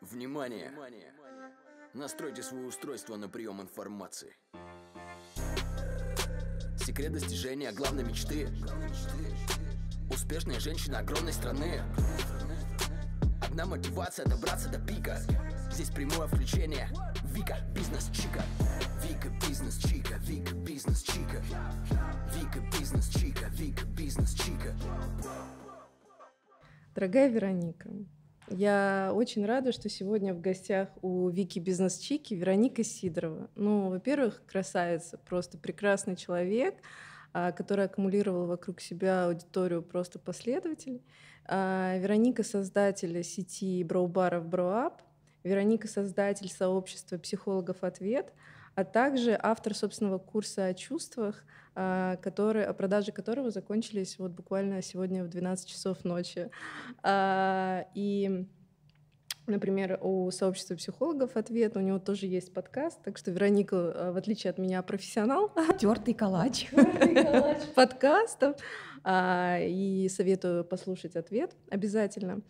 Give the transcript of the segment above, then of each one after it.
Внимание! Настройте свое устройство на прием информации. Секрет достижения главной мечты. Успешная женщина огромной страны. Одна мотивация добраться до пика. Здесь прямое включение. Вика, бизнес чика. Вика, бизнес чика. Вика, бизнес чика. Вика, бизнес чика. Вика, бизнес чика. Дорогая Вероника, я очень рада, что сегодня в гостях у Вики Бизнес Чики Вероника Сидорова. Ну, во-первых, красавица, просто прекрасный человек, а, который аккумулировал вокруг себя аудиторию просто последователей. А, Вероника — создатель сети броубаров Броуап, Вероника — создатель сообщества психологов «Ответ», а также автор собственного курса о чувствах, а, который, о продаже которого закончились вот буквально сегодня в 12 часов ночи. А, и Например, у сообщества психологов ответ, у него тоже есть подкаст, так что Вероника, а, в отличие от меня, профессионал. Тертый калач. калач подкастов. И советую послушать ответ обязательно.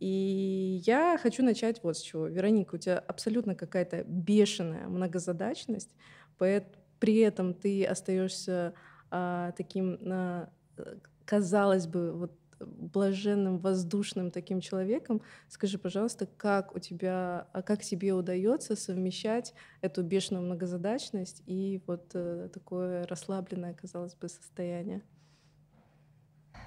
И я хочу начать вот с чего. Вероника, у тебя абсолютно какая-то бешеная многозадачность, при этом ты остаешься а, таким, а, казалось бы, вот блаженным, воздушным таким человеком. Скажи, пожалуйста, как у тебя, а как тебе удается совмещать эту бешеную многозадачность и вот э, такое расслабленное, казалось бы, состояние?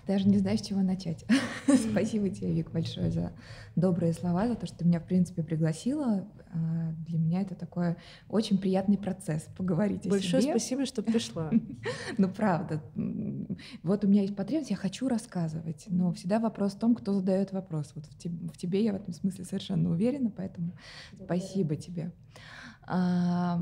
Даже не знаю, с чего начать. Спасибо тебе, Вик, большое за добрые слова, за то, что ты меня, в принципе, пригласила. А, для меня это такой очень приятный процесс поговорить Большое о себе. спасибо, что пришла. Ну, правда. Вот у меня есть потребность, я хочу рассказывать, но всегда вопрос в том, кто задает вопрос. Вот в тебе, я в этом смысле совершенно уверена, поэтому спасибо тебе. А,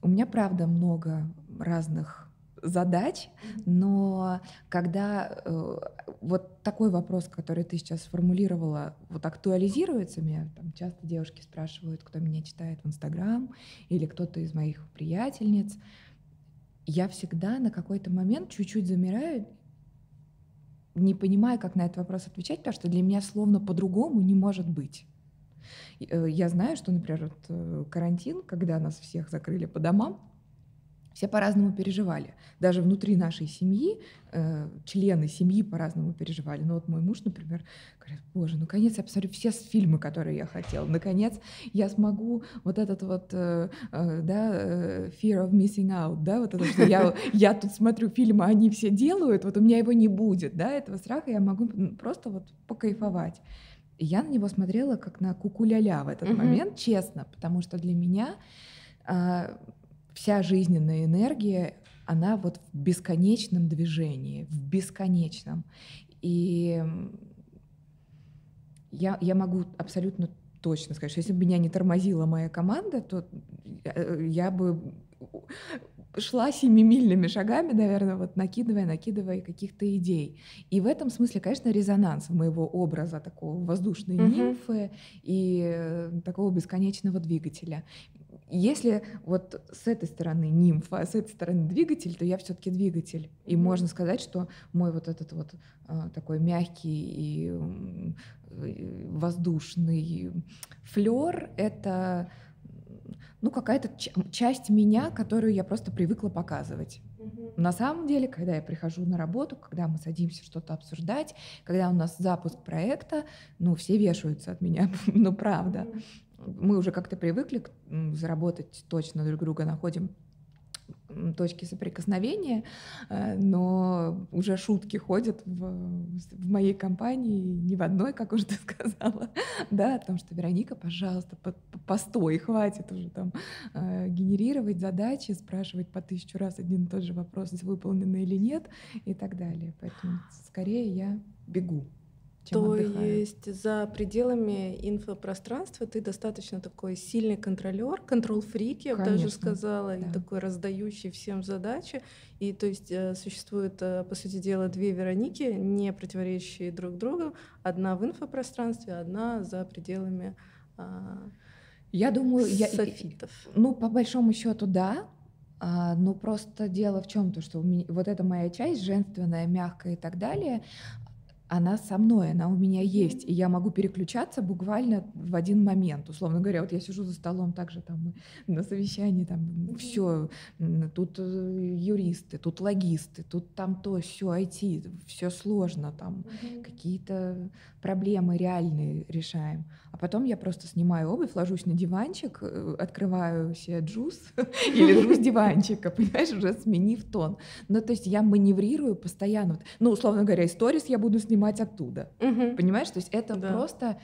у меня, правда, много разных задач, но когда э, вот такой вопрос, который ты сейчас сформулировала, вот актуализируется, меня там часто девушки спрашивают, кто меня читает в Инстаграм или кто-то из моих приятельниц, я всегда на какой-то момент чуть-чуть замираю, не понимая, как на этот вопрос отвечать, потому что для меня словно по-другому не может быть. Э, я знаю, что, например, вот э, карантин, когда нас всех закрыли по домам, все по-разному переживали. Даже внутри нашей семьи э, члены семьи по-разному переживали. Ну вот мой муж, например, говорит, боже, наконец я посмотрю все фильмы, которые я хотел. Наконец я смогу вот этот вот, э, э, да, э, fear of missing out, да, вот это, что я, я тут смотрю фильмы, они все делают, вот у меня его не будет, да, этого страха я могу просто вот покайфовать. И я на него смотрела как на кукуляля в этот uh-huh. момент, честно, потому что для меня э, вся жизненная энергия, она вот в бесконечном движении, в бесконечном. И я, я могу абсолютно точно сказать, что если бы меня не тормозила моя команда, то э, я бы шла семимильными шагами, наверное, вот накидывая, накидывая каких-то идей. И в этом смысле, конечно, резонанс моего образа такого воздушной mm-hmm. нимфы и э, такого бесконечного двигателя. Если вот с этой стороны нимфа, а с этой стороны двигатель, то я все-таки двигатель. И mm-hmm. можно сказать, что мой вот этот вот а, такой мягкий и воздушный флер это ну, какая-то часть меня, которую я просто привыкла показывать. Mm-hmm. На самом деле, когда я прихожу на работу, когда мы садимся что-то обсуждать, когда у нас запуск проекта, ну, все вешаются от меня, ну, правда. Mm-hmm мы уже как-то привыкли заработать точно друг друга, находим точки соприкосновения, э, но уже шутки ходят в, в моей компании, не в одной, как уже ты сказала, да, о том, что Вероника, пожалуйста, по, по, постой, хватит уже там э, генерировать задачи, спрашивать по тысячу раз один и тот же вопрос, выполнены или нет, и так далее. Поэтому скорее я бегу чем То отдыхаю. есть за пределами инфопространства ты достаточно такой сильный контролер, контрол-фрик, я бы даже сказала, да. и такой раздающий всем задачи. И то есть э, существует, э, по сути дела, две Вероники, не противоречащие друг другу. Одна в инфопространстве, одна за пределами а, я думаю, софитов. Я, ну, по большому счету, да. А, но просто дело в чем то, что у меня, вот эта моя часть женственная, мягкая и так далее, она со мной, она у меня есть, и я могу переключаться буквально в один момент. Условно говоря, вот я сижу за столом также там на совещании, там все, тут э, юристы, тут логисты, тут там то, все IT, все сложно, там какие-то проблемы реальные решаем. А потом я просто снимаю обувь, ложусь на диванчик, э, открываю себе джуз и лежу с диванчика, понимаешь, уже сменив тон. Ну, то есть я маневрирую постоянно. Ну, условно говоря, историс я буду снимать оттуда. Понимаешь? То есть это да. просто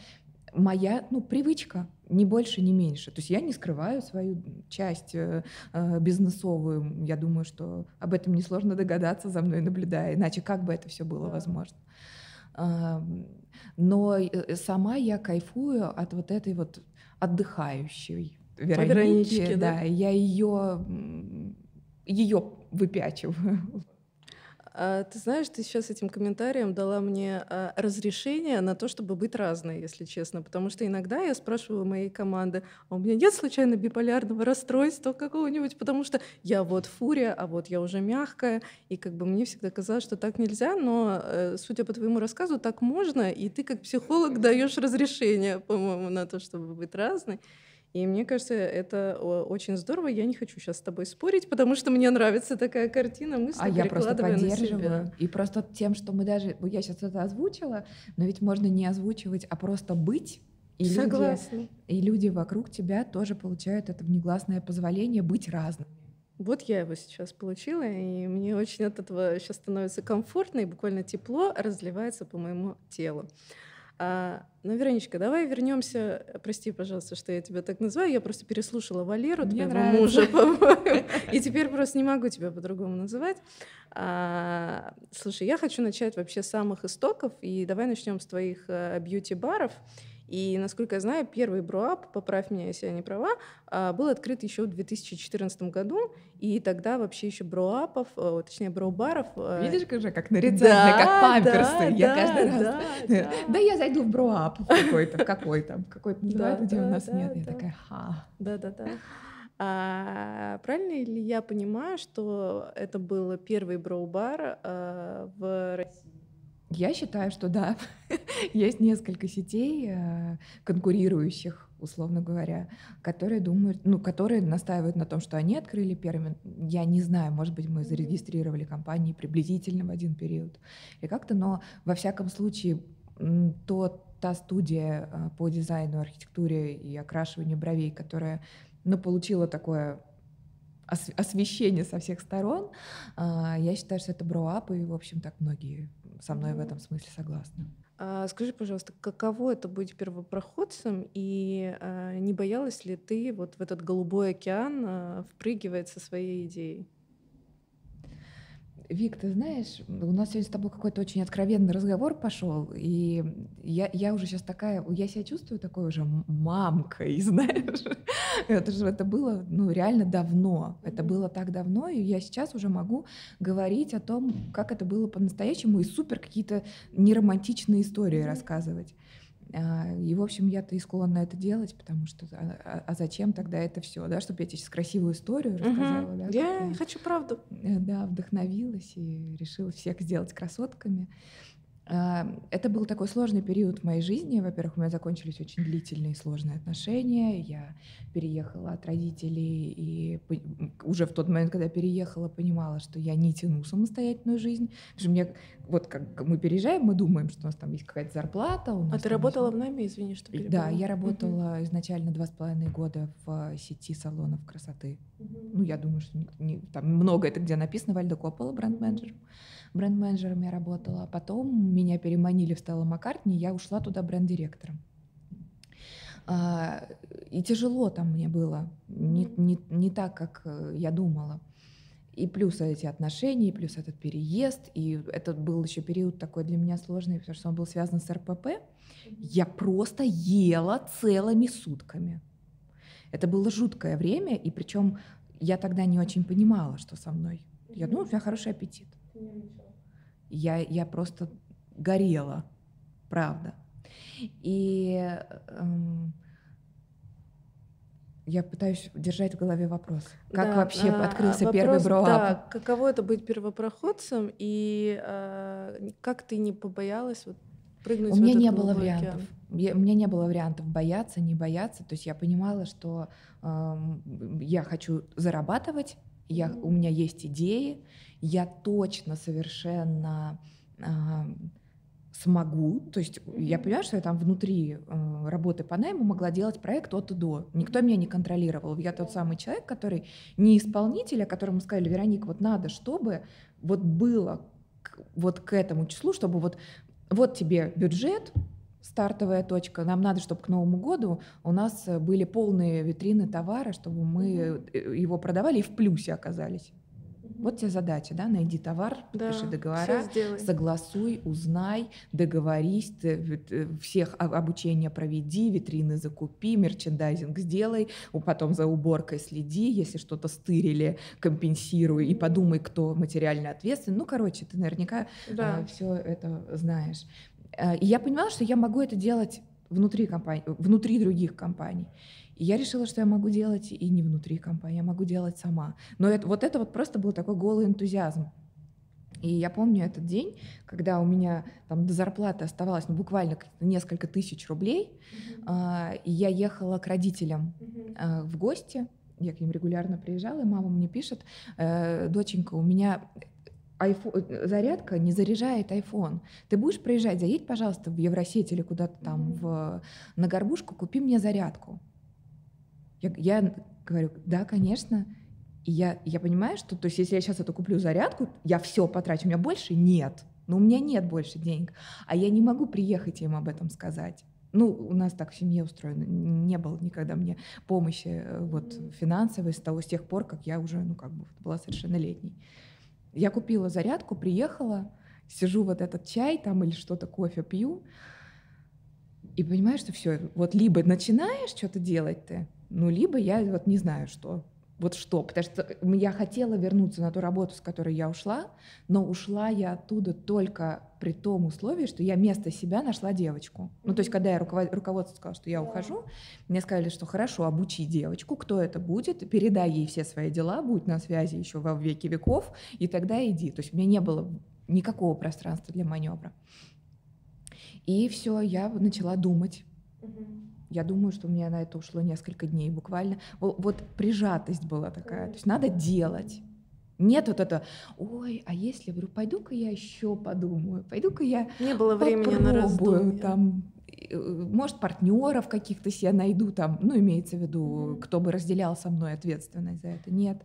моя, ну, привычка, ни больше, ни меньше. То есть я не скрываю свою часть э, э бизнесовую. Я думаю, что об этом несложно догадаться за мной наблюдая, иначе как бы это все было да. возможно. Но э, сама я кайфую от вот этой вот отдыхающей Вероники. да? да, я ее ее выпячиваю. А, ты знаешь, ты сейчас этим комментарием дала мне а, разрешение на то, чтобы быть разной, если честно. Потому что иногда я спрашиваю моей команды, а у меня нет случайно биполярного расстройства какого-нибудь, потому что я вот фурия, а вот я уже мягкая. И как бы мне всегда казалось, что так нельзя, но, э, судя по твоему рассказу, так можно, и ты как психолог даешь разрешение, по-моему, на то, чтобы быть разной. И мне кажется, это очень здорово. Я не хочу сейчас с тобой спорить, потому что мне нравится такая картина, мысли А я просто поддерживаю. И просто тем, что мы даже... Я сейчас это озвучила, но ведь можно не озвучивать, а просто быть. И Согласна. Люди, и люди вокруг тебя тоже получают это внегласное позволение быть разным. Вот я его сейчас получила, и мне очень от этого сейчас становится комфортно, и буквально тепло разливается по моему телу. А, ну, Вероничка, давай вернемся. Прости, пожалуйста, что я тебя так называю. Я просто переслушала Валеру, Мне твоего нравится. мужа, по-моему. И теперь просто не могу тебя по-другому называть. А, слушай, я хочу начать вообще с самых истоков. И давай начнем с твоих а, бьюти-баров. И, насколько я знаю, первый броап, поправь меня, если я не права, а, был открыт еще в 2014 году, и тогда вообще еще броапов, э, точнее броубаров... Э, Видишь, уже как нарицательно, да, как памперсы. Да, я да, каждый раз... Да, да. да я зайду в броап какой-то, в какой-то, какой-то называют, где у нас нет. Я такая, ха. Да-да-да. А, правильно ли я понимаю, что это был первый броу-бар а, в России? Я считаю, что да, есть несколько сетей э, конкурирующих, условно говоря, которые думают, ну, которые настаивают на том, что они открыли первыми. Я не знаю, может быть, мы зарегистрировали компании приблизительно в один период и как-то, но во всяком случае то, та студия э, по дизайну, архитектуре и окрашиванию бровей, которая ну, получила такое освещение со всех сторон, а, я считаю, что это броуап, и, в общем, так многие со мной в этом смысле согласны. А скажи, пожалуйста, каково это быть первопроходцем, и а, не боялась ли ты вот в этот голубой океан а, впрыгивать со своей идеей? Вик, ты знаешь, у нас сегодня с тобой какой-то очень откровенный разговор пошел, и я, я уже сейчас такая, я себя чувствую такой уже мамкой, знаешь. Это же это было ну, реально давно. Это было так давно, и я сейчас уже могу говорить о том, как это было по-настоящему, и супер какие-то неромантичные истории рассказывать. А, и, в общем, я-то и склонна это делать, потому что а, а, а зачем тогда это все, да, чтобы я тебе сейчас красивую историю рассказала, угу. да? Я, я хочу правду. Э, да, вдохновилась и решила всех сделать красотками. А, это был такой сложный период в моей жизни. Во-первых, у меня закончились очень длительные и сложные отношения. Я переехала от родителей и уже в тот момент, когда переехала, понимала, что я не тяну самостоятельную жизнь. Потому что мне, вот как мы переезжаем, мы думаем, что у нас там есть какая-то зарплата. А ты работала есть... в найме, извини, что перебила. Да, я работала угу. изначально два с половиной года в сети салонов красоты. Угу. Ну, я думаю, что не, не, там много это где написано, Вальда Коппола, бренд-менеджер. Угу бренд-менеджером я работала. Потом меня переманили в Стелла Маккартни, я ушла туда бренд-директором. А, и тяжело там мне было, не, не, не так, как э, я думала. И плюс эти отношения, и плюс этот переезд, и это был еще период такой для меня сложный, потому что он был связан с РПП. Я просто ела целыми сутками. Это было жуткое время, и причем я тогда не очень понимала, что со мной. Я думала, у меня хороший аппетит. Я, я просто горела, правда. И эм, я пытаюсь держать в голове вопрос. Как Да, вообще а, открылся вопрос, первый броап? Да, каково это быть первопроходцем и а, как ты не побоялась вот прыгнуть У меня не было вариантов. океан? Я- у меня не было вариантов бояться, не бояться. То есть я понимала, что эм, я хочу зарабатывать, я, у меня есть идеи, я точно совершенно ам, смогу. То есть я Мгм. понимаю, что я там внутри э, работы по найму могла делать проект от и до. Никто меня не контролировал. Я тот самый человек, который не исполнитель, а которому сказали, Вероника, вот надо, чтобы вот было к- вот к этому числу, чтобы вот вот тебе бюджет, стартовая точка. Нам надо, чтобы к Новому году у нас э, были полные витрины товара, чтобы мы э, его продавали и в плюсе оказались. Вот тебе задача, да, найди товар, Да, подпиши всё договора, согласуй, узнай, договорись, э, всех о- обучение проведи, витрины закупи, мерчендайзинг сделай, потом за уборкой следи, если что-то стырили, компенсируй и подумай, кто материально ответственен. Ну, короче, ты наверняка Да. все это знаешь. Э, И я понимала, что я могу это делать внутри компании, внутри других компаний. И я решила, что я могу делать и не внутри компании, я могу делать сама. Но это, вот это вот просто был такой голый энтузиазм. И я помню этот день, когда у меня там до зарплаты оставалось ну, буквально несколько тысяч рублей, а, и я ехала к родителям а, в гости, я к ним регулярно приезжала, и мама мне пишет, «Э, доченька, у меня айфо- э, зарядка не заряжает iPhone. Ты будешь проезжать, заедь, пожалуйста, в Евросеть или куда-то там Мгм. в, на горбушку, купи мне зарядку. Я, я говорю, да, конечно. И я, я понимаю, что то есть, если я сейчас эту куплю зарядку, я все потрачу, у меня больше нет. Но у меня нет больше денег. А я не могу приехать им об этом сказать. Ну, у нас так в семье устроено. Не было никогда мне помощи э, вот, финансовой с того, с тех пор, как я уже, ну, как бы была совершеннолетней. Я купила зарядку, приехала, сижу вот этот чай там или что-то, кофе пью, и понимаешь, что все, вот либо начинаешь что-то делать ты, ну, либо я вот не знаю что. Вот что, потому что я хотела вернуться на ту работу, с которой я ушла, но ушла я оттуда только при том условии, что я вместо себя нашла девочку. Ну, то есть, когда я руковод- руководству сказала, что я ухожу, мне сказали, что хорошо, обучи девочку, кто это будет, передай ей все свои дела, будь на связи еще во веки веков, и тогда иди. То есть у меня не было никакого пространства для маневра. И все, я начала думать. Я думаю, что у меня на это ушло несколько дней буквально. Во- Вот прижатость была такая. То есть надо делать. Нет вот это, ой, а если, говорю, пойду-ка я еще подумаю, пойду-ка я Не было времени на раздумья. там, э, может, партнеров каких-то себе найду там, ну, имеется в виду, кто бы разделял со мной ответственность за это. Нет.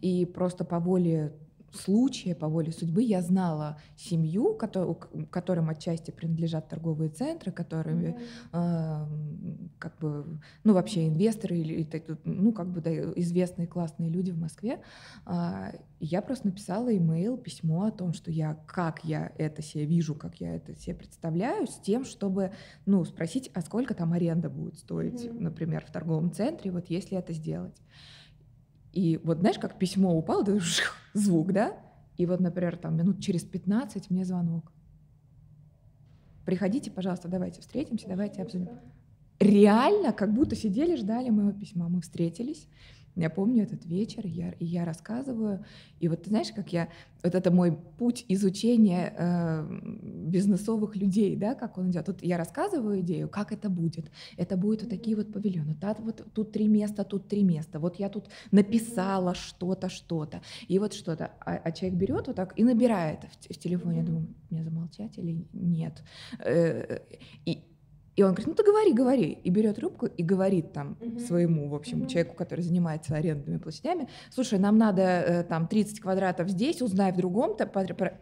И просто по воле случая, по воле судьбы я знала семью, кото- к- которым отчасти принадлежат торговые центры, которыми ам, как бы, ну, вообще инвесторы или, ну, как бы, да, известные классные люди в Москве. И Я просто написала имейл, письмо о том, что я, как я это себе вижу, как я это себе представляю, с тем, чтобы, ну, спросить, а сколько там аренда будет стоить, Мгм. например, в торговом центре, вот если это сделать. И вот знаешь, как письмо упало, да, жух, звук, да? И вот, например, там минут через 15 мне звонок. Приходите, пожалуйста, давайте встретимся, давайте обсудим. Реально, как будто сидели, ждали моего письма. Мы встретились. Я помню этот вечер, я, и я рассказываю. И вот ты знаешь, как я... Вот это мой путь изучения э, бизнесовых людей, да, как он идет. Вот я рассказываю идею, как это будет. Это будут вот такие вот павильоны. Та- вот тут три места, тут три места. Вот я тут написала что-то, что-то. И вот что-то. А, а человек берет вот так и набирает в, в телефоне. Я думаю, мне замолчать или нет? Э, И, и он говорит, ну ты говори, говори. И берет трубку и говорит там Мгм. своему, в общем, Мгм. человеку, который занимается арендными площадями, слушай, нам надо э, там 30 квадратов здесь, узнай в другом-то. подр- про-».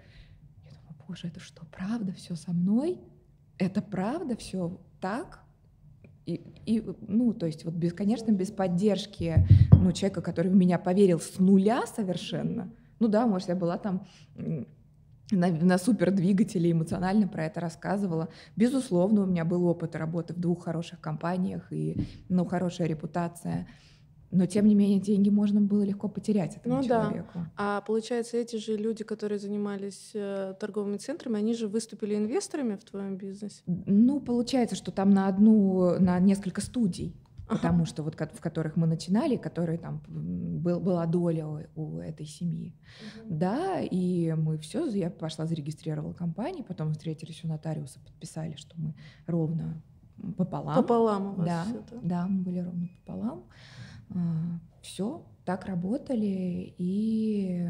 Я думаю, боже, это что, правда все со мной? Это правда все так? И, и, ну, то есть, вот, без, конечно, без поддержки ну, человека, который в меня поверил с нуля совершенно. Ну да, может, я была там на, на супердвигателе эмоционально про это рассказывала. Безусловно, у меня был опыт работы в двух хороших компаниях и ну, хорошая репутация. Но, тем не менее, деньги можно было легко потерять этому Ну да. человеку. А получается, эти же люди, которые занимались э, торговыми центрами, они же выступили инвесторами в твоем бизнесе? Ну, получается, что там на одну, на несколько студий. Потому что вот в которых мы начинали, которые там был, была доля у, у этой семьи. Угу. Да, и мы все, я пошла зарегистрировала компанию, потом встретились у нотариуса, подписали, что мы ровно пополам. Пополам у вас да, все, да? Да, мы были ровно пополам. А, все, так работали и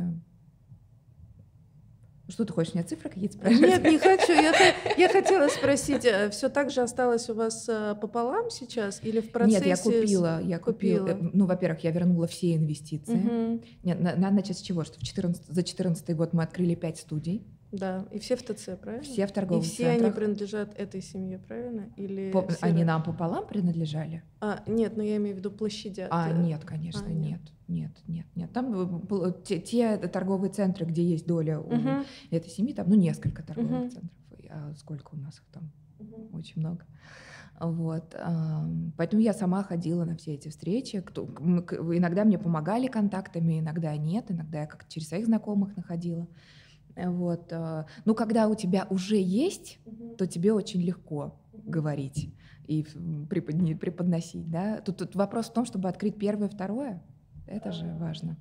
что ты хочешь, мне цифры какие-то спрашивать? Нет, не хочу. Я, я хотела спросить, э, все так же осталось у вас э, пополам сейчас или в процессе? Нет, я купила. Я купила. купила. Ну, во-первых, я вернула все инвестиции. Угу. Нет, надо начать с чего? Что в 14, за 2014 год мы открыли 5 студий. Да, и все в ТЦ, правильно? Все в торговых И все центрах. они принадлежат этой семье, правильно? Или По, они нам пополам принадлежали? А, нет, но я имею в виду площадя. А, нет, конечно, а, нет. нет, нет, нет, Там те, те торговые центры, где есть доля у угу. этой семьи, там, ну, несколько торговых угу. центров. А сколько у нас их там? Угу. Очень много. Вот. Поэтому я сама ходила на все эти встречи. Кто, иногда мне помогали контактами, иногда нет, иногда я как-то через своих знакомых находила. Вот. Э, ну, когда у тебя уже есть, то тебе очень легко говорить и преподни, преподносить. Да? Тут, тут вопрос в том, чтобы открыть первое, второе. Это же важно,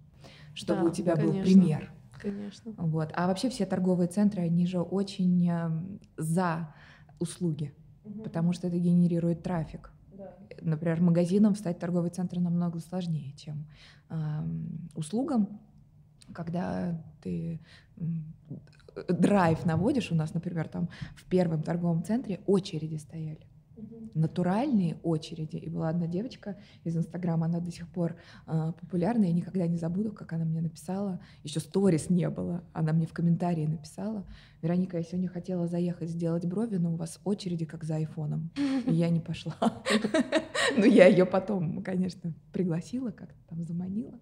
чтобы да, у тебя конечно. был пример. Конечно. Вот. А вообще все торговые центры, они же очень эм, за услуги, угу. потому что это генерирует трафик. Да. Например, магазином стать торговый центр намного сложнее, чем э, услугам когда ты драйв наводишь, у нас, например, там в первом торговом центре очереди стояли. Натуральные очереди. И была одна девочка из Инстаграма, она до сих пор э, популярна, я никогда не забуду, как она мне написала. Еще сторис не было. Она мне в комментарии написала. Вероника, я сегодня хотела заехать сделать брови, но у вас очереди как за айфоном. И я не пошла. Ну, я ее потом, конечно, пригласила, как-то там заманила.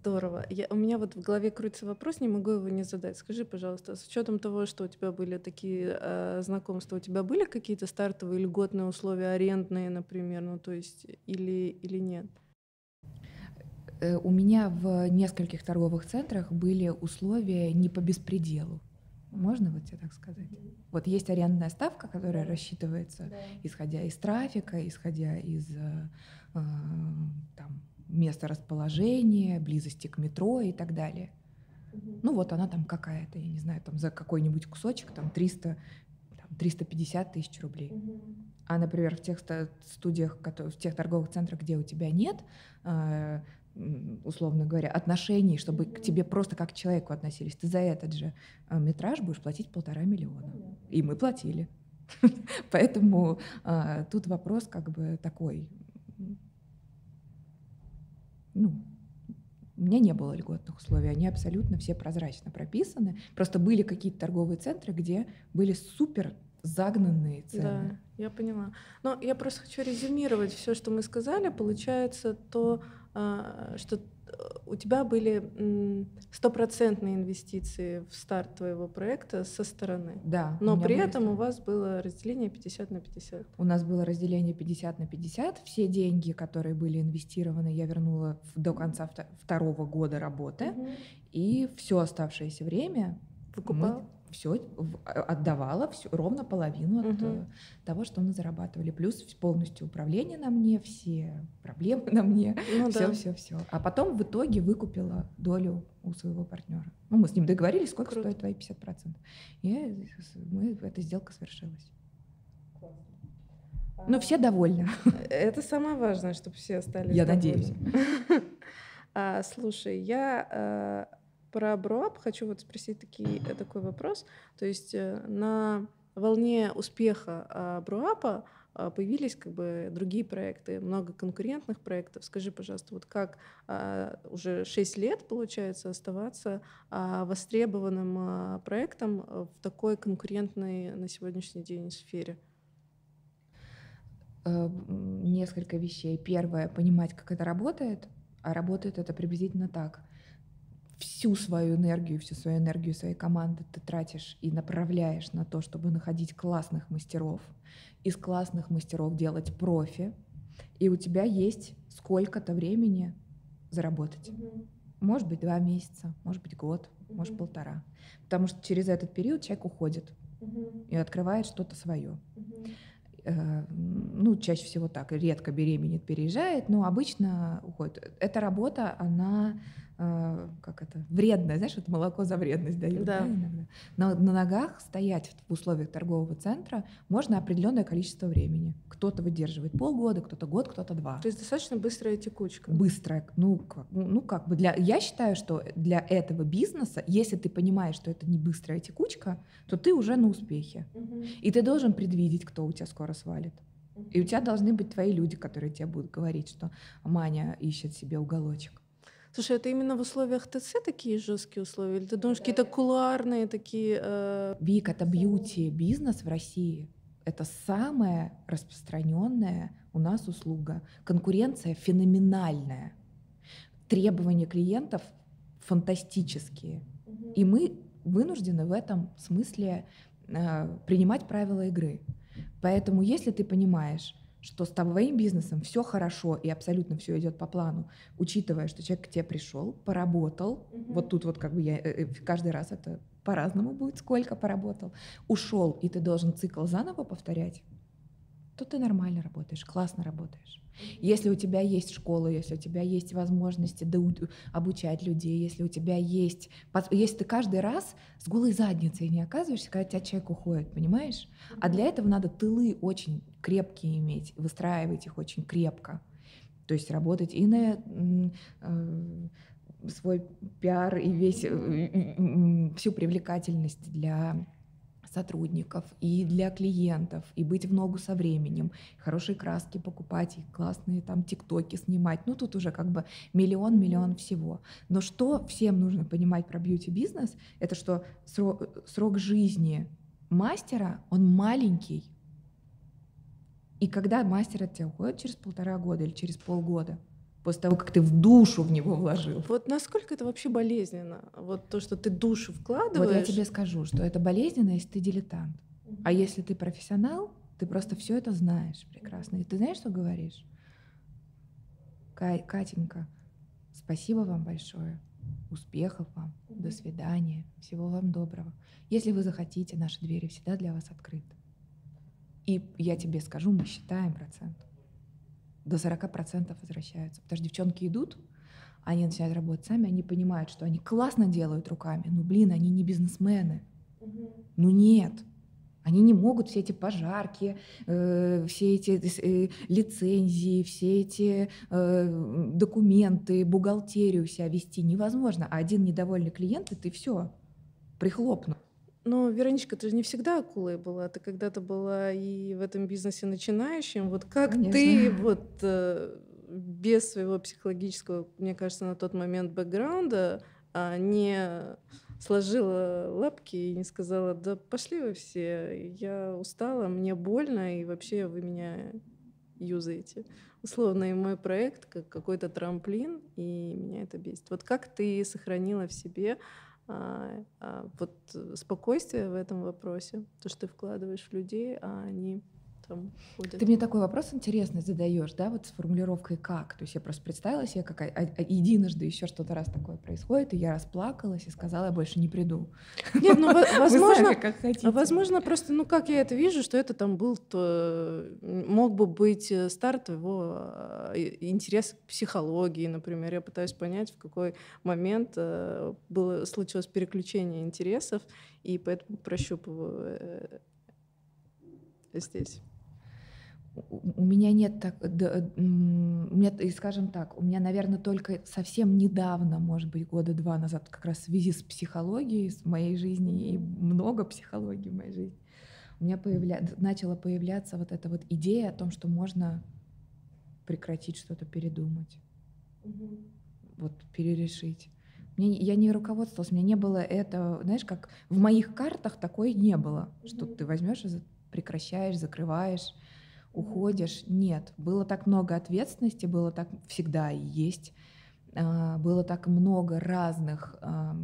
Здорово. Я, у меня вот в голове крутится вопрос, не могу его не задать. Скажи, пожалуйста, с учетом того, что у тебя были такие э, знакомства, у тебя были какие-то стартовые льготные условия, арендные, например, ну то есть или, или нет? Э, у меня в нескольких торговых центрах были условия не по беспределу. Можно вот тебе так сказать? Вот есть арендная ставка, которая рассчитывается, да. исходя из трафика, исходя из э, э там, место расположения, близости к метро и так далее. Угу. Ну вот она там какая-то, я не знаю, там за какой-нибудь кусочек там 300, там 350 тысяч рублей. Угу. А, например, в тех студиях, в тех торговых центрах, где у тебя нет, э, условно говоря, отношений, чтобы к тебе просто как к человеку относились, ты за этот же э, метраж будешь платить полтора миллиона. И мы платили. Поэтому а, тут вопрос как бы такой, ну, у меня не было льготных условий, они абсолютно все прозрачно прописаны. Просто были какие-то торговые центры, где были супер загнанные цены. Да, я поняла. Но я просто хочу резюмировать все, что мы сказали. Получается то, что у тебя были стопроцентные инвестиции в старт твоего проекта со стороны. Да. Но при этом у вас было разделение 50 на 50. У нас было разделение 50 на 50. Все деньги, которые были инвестированы, я вернула до конца второго года работы. Угу. И все оставшееся время Выкупала? мы все а, отдавала все, ровно половину угу. от того, что мы зарабатывали. Плюс полностью управление на мне, все проблемы на мне, ну, все, да. все, все. А потом в итоге выкупила долю у своего партнера. Ну, мы с ним договорились, сколько Круто. стоит твои 50%. И мы, эта сделка совершилась. Ну, все довольны. Это самое важное, чтобы все остались Я довольны. надеюсь. А, слушай, я про Броап хочу вот спросить такие, э, такой вопрос. То есть э, на волне успеха а, Броапа а, появились как бы другие проекты, много конкурентных проектов. Скажи, пожалуйста, вот как а, уже 6 лет, получается, оставаться востребованным проектом в такой конкурентной на сегодняшний день сфере? Э, несколько вещей. Первое, понимать, как это работает. А работает это приблизительно так всю свою энергию, всю свою энергию своей команды ты тратишь и направляешь на то, чтобы находить классных мастеров, из классных мастеров делать профи, и у тебя есть сколько-то времени заработать. Угу. Может быть, два месяца, может быть, год, угу. может, полтора. Потому что через этот период человек уходит угу. и открывает что-то свое. Э, ну, чаще всего так, редко беременеет, переезжает, но обычно уходит. Эта работа, она как это, вредная, знаешь, вот молоко за вредность дают, да, да иногда. Но на ногах стоять в условиях торгового центра можно определенное количество времени. Кто-то выдерживает полгода, кто-то год, кто-то два. То есть достаточно быстрая текучка. Быстрая, ну, как, ну как бы для, я считаю, что для этого бизнеса, если ты понимаешь, что это не быстрая текучка, то ты уже на успехе. Угу. И ты должен предвидеть, кто у тебя скоро свалит. И у тебя должны быть твои люди, которые тебе будут говорить, что Маня ищет себе уголочек. Слушай, это именно в условиях ТЦ такие жесткие условия? Или ты думаешь, какие-то кулуарные такие... Э... Вик, это бьюти-бизнес в России. Это самая распространенная у нас услуга. Конкуренция феноменальная. Требования клиентов фантастические. И мы вынуждены в этом смысле э, принимать правила игры. Поэтому, если ты понимаешь, что с твоим бизнесом все хорошо и абсолютно все идет по плану, учитывая, что человек к тебе пришел, поработал, угу. вот тут вот как бы я э, э, каждый раз это по-разному будет, сколько поработал, ушел, и ты должен цикл заново повторять, то ты нормально работаешь, классно работаешь. Если у тебя есть школа, если у тебя есть возможности обучать людей, если у тебя есть... Если ты каждый раз с голой задницей не оказываешься, когда тебя человек уходит, понимаешь? А для этого надо тылы очень крепкие иметь, выстраивать их очень крепко. То есть работать и на э, свой пиар и весь, э, всю привлекательность для сотрудников и для клиентов, и быть в ногу со временем, хорошие краски покупать, и классные там тиктоки снимать. Ну, тут уже как бы миллион-миллион всего. Но что всем нужно понимать про бьюти-бизнес, это что срок, срок жизни мастера, он маленький. И когда мастер от тебя уходит через полтора года или через полгода — после того, как ты в душу в него вложил. Вот насколько это вообще болезненно? Вот то, что ты душу вкладываешь. Вот я тебе скажу, что это болезненно, если ты дилетант. А если ты профессионал, ты просто все это знаешь прекрасно. И ты знаешь, что говоришь? Катенька, спасибо вам большое. Успехов вам. До свидания. Всего вам доброго. Если вы захотите, наши двери всегда для вас открыты. И я тебе скажу, мы считаем процент до 40% возвращаются. Потому что девчонки идут, они начинают работать сами, они понимают, что они классно делают руками, но, блин, они не бизнесмены. Ну нет, они не могут все эти пожарки, э, все эти э, лицензии, все эти э, документы, бухгалтерию себя вести невозможно. А один недовольный клиент, и ты все, прихлопнул. Но, Вероничка, ты же не всегда акулой была, ты когда-то была и в этом бизнесе начинающим. Вот как Конечно. ты вот э, без своего психологического, мне кажется, на тот момент бэкграунда а, не сложила лапки и не сказала, да пошли вы все, я устала, мне больно, и вообще вы меня юзаете. Условно, и мой проект как какой-то трамплин, и меня это бесит. Вот как ты сохранила в себе а, а, вот спокойствие в этом вопросе, то, что ты вкладываешь в людей, а они там ходят. Ты мне такой вопрос интересный задаешь, да, вот с формулировкой как. То есть я просто представила себе, как единожды еще что-то раз такое происходит, и я расплакалась и сказала, я больше не приду. Нет, ну возможно, как хотите. возможно просто, ну как я это вижу, что это там был, то мог бы быть э, старт его а, интерес к психологии, например. Я пытаюсь понять, в какой момент э, было случилось переключение интересов, и поэтому прощупываю э, здесь у меня нет так, да, у меня, скажем так, у меня, наверное, только совсем недавно, может быть, года два назад, как раз в связи с психологией, с моей жизни и много психологии в моей жизни, у меня появля... начала появляться вот эта вот идея о том, что можно прекратить что-то передумать, угу. вот перерешить. Мне, я не руководствовалась, у меня не было этого, знаешь, как в моих картах такое не было, угу. что ты возьмешь и прекращаешь, закрываешь уходишь. Нет, было так много ответственности, было так всегда и есть, а, было так много разных а,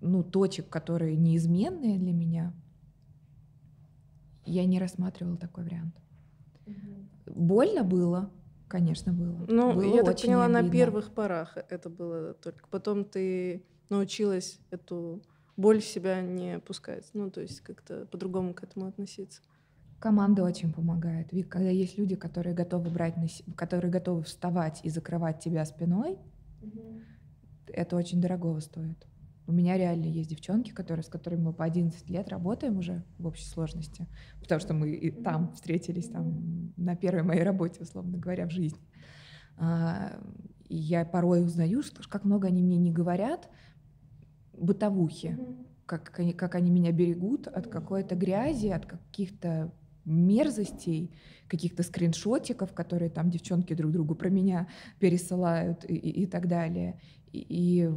ну, точек, которые неизменные для меня. Я не рассматривала такой вариант. Больно было, конечно, было. Ну, было я так поняла, обидно. на первых порах это было только. Потом ты научилась эту боль в себя не пускать. Ну, то есть как-то по-другому к этому относиться. Команда очень помогает. Ведь когда есть люди, которые готовы брать на се- которые готовы вставать и закрывать тебя спиной, это очень дорогого стоит. У меня реально есть девчонки, которые, с которыми мы по 11 лет работаем уже в общей сложности, потому что мы и там встретились, там, на первой моей работе, условно говоря, в жизни. А, И я порой узнаю, что, как много они мне не говорят, бытовухи, как как они меня берегут от какой-то грязи, от каких-то мерзостей, каких-то скриншотиков, которые там девчонки друг другу про меня пересылают и, и- и так далее. И, и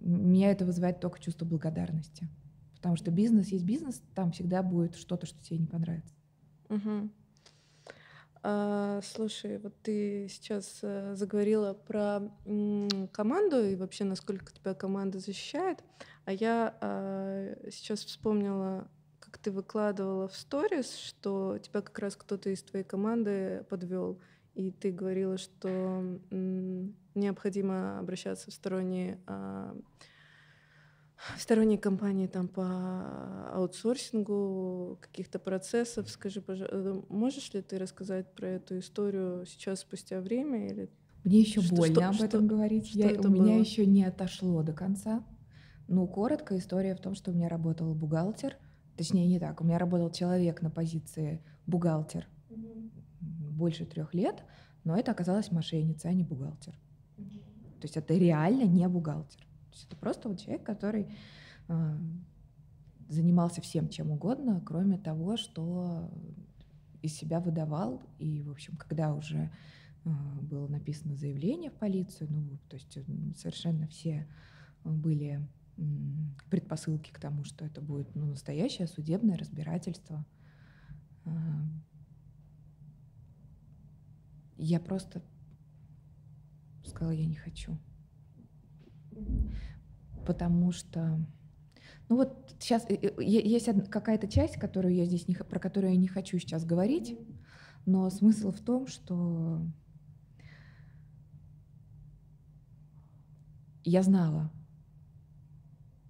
меня это вызывает только чувство благодарности. Потому что бизнес есть бизнес, там всегда будет что-то, что тебе не понравится. Мгм. А, слушай, вот ты сейчас э, заговорила про команду и вообще насколько тебя команда защищает, а я а, сейчас вспомнила, как ты выкладывала в сторис, что тебя как раз кто-то из твоей команды подвел, и ты говорила, что м, необходимо обращаться в сторонние а, в сторонние компании там по аутсорсингу каких-то процессов. Скажи, пожалуйста, можешь ли ты рассказать про эту историю сейчас спустя время или Мне еще Что- больно что- об этом что- говорить. что Я- это у меня было? еще не отошло до конца. Ну, коротко, история в том, что у меня работал бухгалтер. Точнее, не так. У меня работал человек на позиции бухгалтер м, больше трех лет, но это оказалась мошенница, а не бухгалтер. То есть это реально не бухгалтер. То есть это просто вот человек, который э, занимался всем чем угодно, кроме того, что из себя выдавал. И, в общем, когда уже э, было написано заявление в полицию, ну, то есть совершенно все были предпосылки к тому, что это будет ну, настоящее судебное разбирательство. А, Я просто сказала, я не хочу. Потому что, ну вот сейчас есть одна- какая-то часть, которую я здесь не, про которую я не хочу сейчас говорить, но смысл в том, что я знала,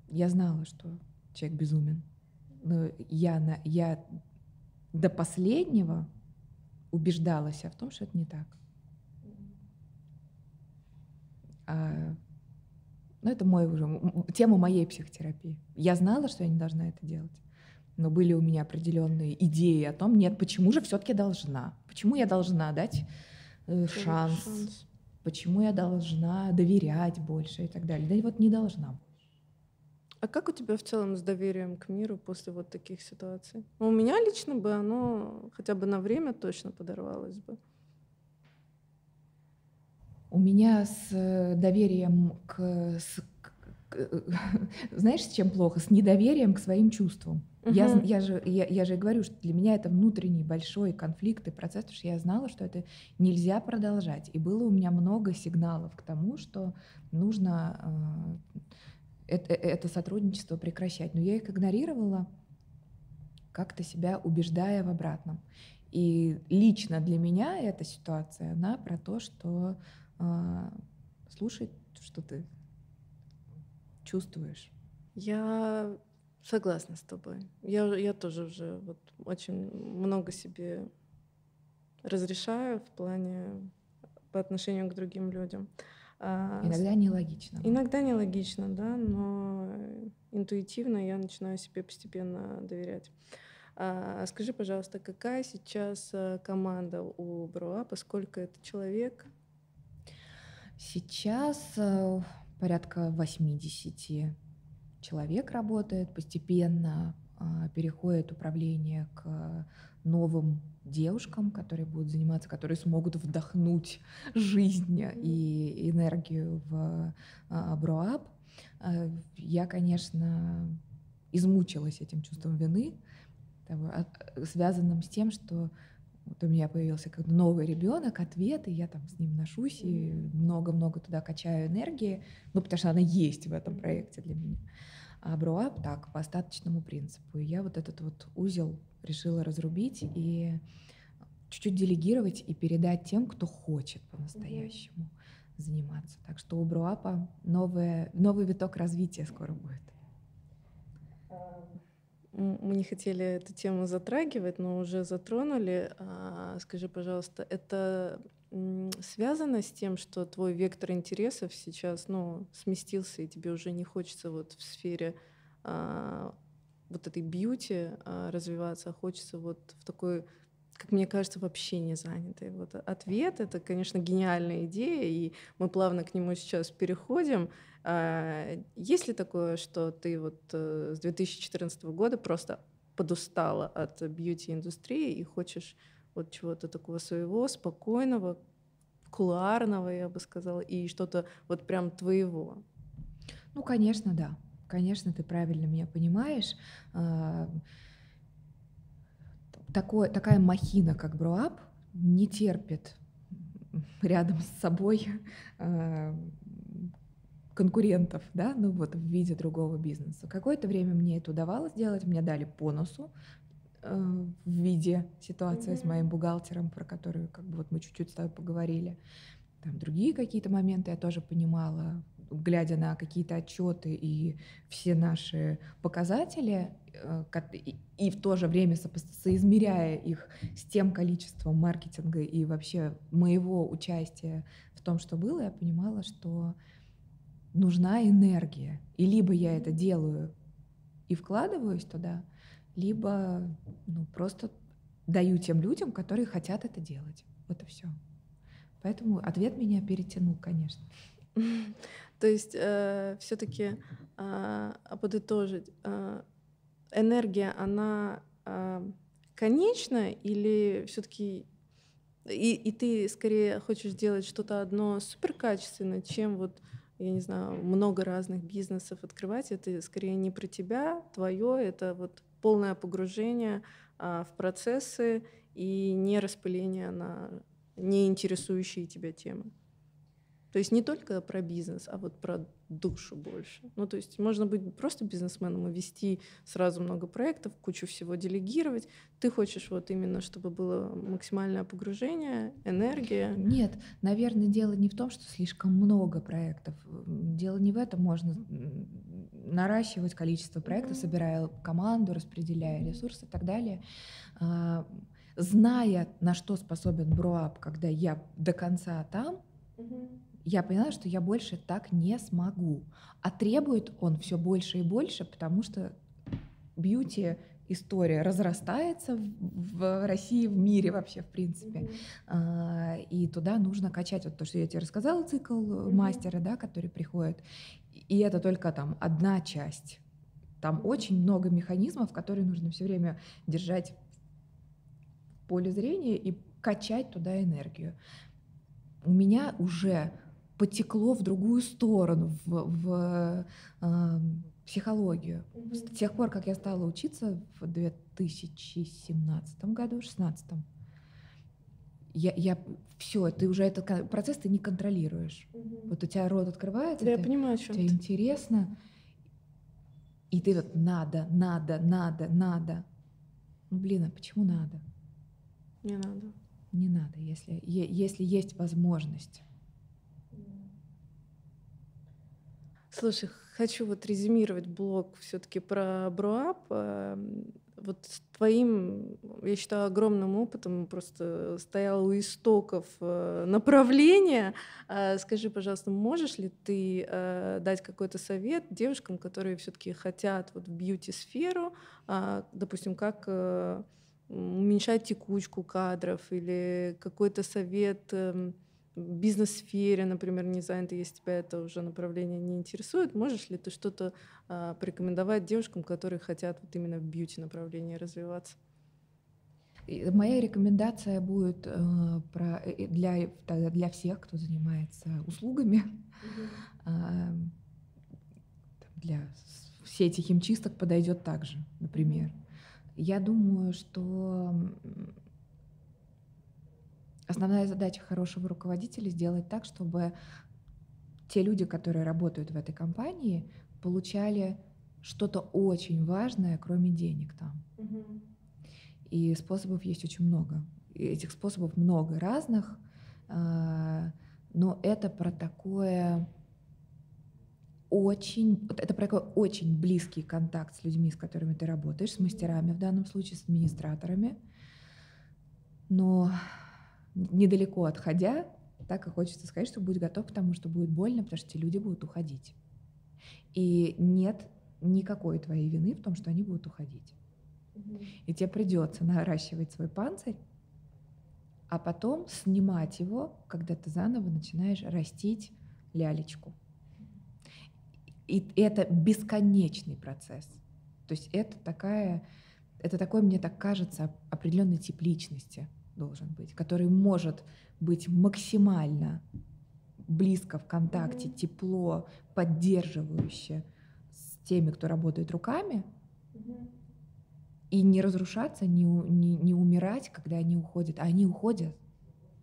я знала, что человек безумен. Но я, на, я до последнего убеждалась себя в том, что это не так. А, ну, это мой уже, тема моей психотерапии. Я знала, что я не должна это делать. Но были у меня определенные идеи о том, нет, почему же все-таки должна? Почему я должна дать э, шанс? Почему я должна доверять больше и так далее? Да и вот не должна. А как у тебя в целом с доверием к миру после вот таких ситуаций? Ну, у меня лично бы оно хотя бы на время точно подорвалось бы. У меня с э, доверием к... с- к- знаешь, с чем плохо? С недоверием к своим чувствам. Я, Мгм. зн- я, же, я, я же и говорю, что для меня это внутренний большой конфликт и процесс, потому что я знала, что это нельзя продолжать. И было у меня много сигналов к тому, что нужно э, это, это сотрудничество прекращать. Но я их игнорировала, как-то себя убеждая в обратном. И лично для меня эта ситуация, она про то, что э, слушай, что ты чувствуешь. Я согласна с тобой. Я, я тоже уже вот очень много себе разрешаю в плане по отношению к другим людям. С- Иногда нелогично. Иногда нелогично, да, но интуитивно я начинаю себе постепенно доверять. А, скажи, пожалуйста, какая сейчас а, команда у Бруапа, сколько это человек? Сейчас э, порядка 80 человек работает, постепенно а, переходит управление к новым девушкам, которые будут заниматься, которые смогут вдохнуть жизнь и энергию в а, Бруап. А, Я, конечно, измучилась этим чувством вины, а, связанным с тем, что вот у меня появился как новый ребенок, ответ, и я там с ним ношусь и много-много туда качаю энергии, ну, потому что она есть в этом проекте для меня. А Бруап так, по остаточному принципу. И я вот этот вот узел решила разрубить и чуть-чуть делегировать и передать тем, кто хочет по-настоящему заниматься. Так что у Бруапа новое, новый виток развития скоро будет. мы не хотели эту тему затрагивать, но уже затронули. А, скажи, пожалуйста, это связано с тем, что твой вектор интересов сейчас ну, сместился, и тебе уже не хочется вот в сфере а, вот этой бьюти а, развиваться, а хочется вот в такой как мне кажется, вообще не занятой. Вот ответ — это, конечно, гениальная идея, и мы плавно к нему сейчас переходим. А, есть ли такое, что ты вот э, с 2014 года просто подустала от бьюти-индустрии и хочешь вот чего-то такого своего, спокойного, кулуарного, я бы сказала, и что-то вот прям твоего? Ну, конечно, да. Конечно, ты правильно меня понимаешь. А, такое, такая махина, как Бруап, не терпит рядом с собой э, конкурентов, да, ну вот в виде другого бизнеса. Какое-то время мне это удавалось делать, мне дали по носу э, в виде ситуации mm-hmm. с моим бухгалтером, про которую как бы вот мы чуть-чуть с тобой поговорили. Там другие какие-то моменты я тоже понимала, глядя на какие-то отчеты и все наши показатели, э, и в то же время соизмеряя их с тем количеством маркетинга и вообще моего участия в том, что было, я понимала, что нужна энергия. И либо я это делаю и вкладываюсь туда, либо ну, просто даю тем людям, которые хотят это делать. Вот и все. Поэтому ответ меня перетянул, конечно. То есть э, все-таки э, а, подытожить, э, энергия, она э, конечна или все-таки и, и ты скорее хочешь делать что-то одно суперкачественное, чем вот, я не знаю, много разных бизнесов открывать. Это скорее не про тебя, твое, это вот полное погружение а, в процессы и не распыление на не интересующие тебя темы. То есть не только про бизнес, а вот про душу больше. Ну, то есть можно быть просто бизнесменом и вести сразу много проектов, кучу всего делегировать. Ты хочешь вот именно, чтобы было максимальное погружение, энергия. Нет, наверное, дело не в том, что слишком много проектов. Дело не в этом. Можно наращивать количество проектов, собирая команду, распределяя ресурсы и так далее а, зная, на что способен Бруап, когда я до конца там, я поняла, что я больше так не смогу. А требует он все больше и больше, потому что бьюти история разрастается в России, в мире вообще, в принципе. Mm-hmm. И туда нужно качать вот то, что я тебе рассказала, цикл mm-hmm. мастера, да, который приходит. И это только там одна часть. Там очень много механизмов, которые нужно все время держать в поле зрения и качать туда энергию. У меня уже потекло в другую сторону, в, в э, психологию. Mm-hmm. С тех пор, как я стала учиться в 2017 году, 16 я, я все, ты уже этот процесс ты не контролируешь. Mm-hmm. Вот у тебя рот открывается, да, ты, я понимаю, тебе ты. интересно, и ты вот надо, надо, надо, надо. Ну блин, а почему надо? Не надо. Не надо, если, если есть возможность. Слушай, хочу вот резюмировать блог все-таки про Бруап. Эм, вот твоим, я считаю, огромным опытом просто стоял у истоков э, направления. Э, скажи, пожалуйста, можешь ли ты э, дать какой-то совет девушкам, которые все-таки хотят вот бьюти-сферу, а, допустим, как уменьшать текучку кадров или какой-то совет эм, бизнес-сфере, например, не занято, если тебя это уже направление не интересует, можешь ли ты что-то а, порекомендовать девушкам, которые хотят вот именно в бьюти-направлении развиваться? Моя рекомендация будет э, про, э, для, для всех, кто занимается услугами. Mm-hmm. Э, для сети химчисток подойдет также, например. Я думаю, что Основная задача хорошего руководителя сделать так, чтобы те люди, которые работают в этой компании, получали что-то очень важное, кроме денег там. Угу. И способов есть очень много. И этих способов много разных, а, но это про такое очень, это про такой очень близкий контакт с людьми, с которыми ты работаешь, с мастерами в данном случае, с администраторами. Но недалеко отходя, так и хочется сказать, что будь готов к тому, что будет больно, потому что эти люди будут уходить. И нет никакой твоей вины в том, что они будут уходить. И тебе придется наращивать свой панцирь, а потом снимать его, когда ты заново начинаешь растить лялечку. И это бесконечный процесс. То есть это такая, это такой, мне так кажется, определенный тип личности должен быть, который может быть максимально близко в контакте, тепло, поддерживающе с теми, кто работает руками, и не разрушаться, не, не, не умирать, когда они уходят. А они уходят.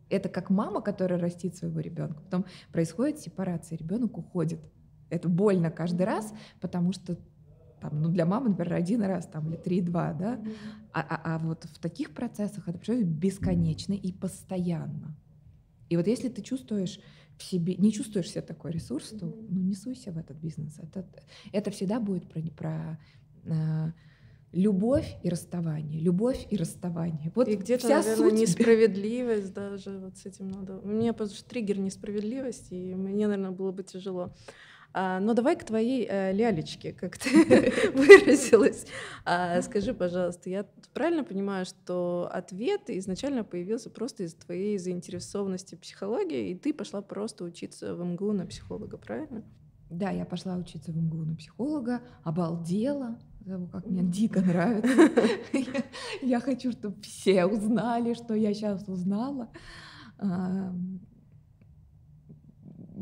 Это как мама, которая растит своего ребенка. Потом происходит сепарация, ребенок уходит. Это больно каждый раз, потому что там, ну, для мамы, например, один раз там, или три-два, да, а, а, а вот в таких процессах это происходит бесконечно и постоянно. И вот если ты чувствуешь в себе, не чувствуешь себя такой ресурс, то ну, не суйся в этот бизнес. Это, это всегда будет про, про э, любовь и расставание, любовь и расставание. Вот и где-то, вся наверное, суть... несправедливость даже вот с этим надо. У меня потому что триггер несправедливости, и мне, наверное, было бы тяжело. А, но давай к твоей э, лялечке, как ты выразилась. А, скажи, пожалуйста, я правильно понимаю, что ответ изначально появился просто из твоей заинтересованности психологии, и ты пошла просто учиться в МГУ на психолога, правильно? Да, я пошла учиться в МГУ на психолога, обалдела, того, как мне дико нравится. Я хочу, чтобы все узнали, что я сейчас узнала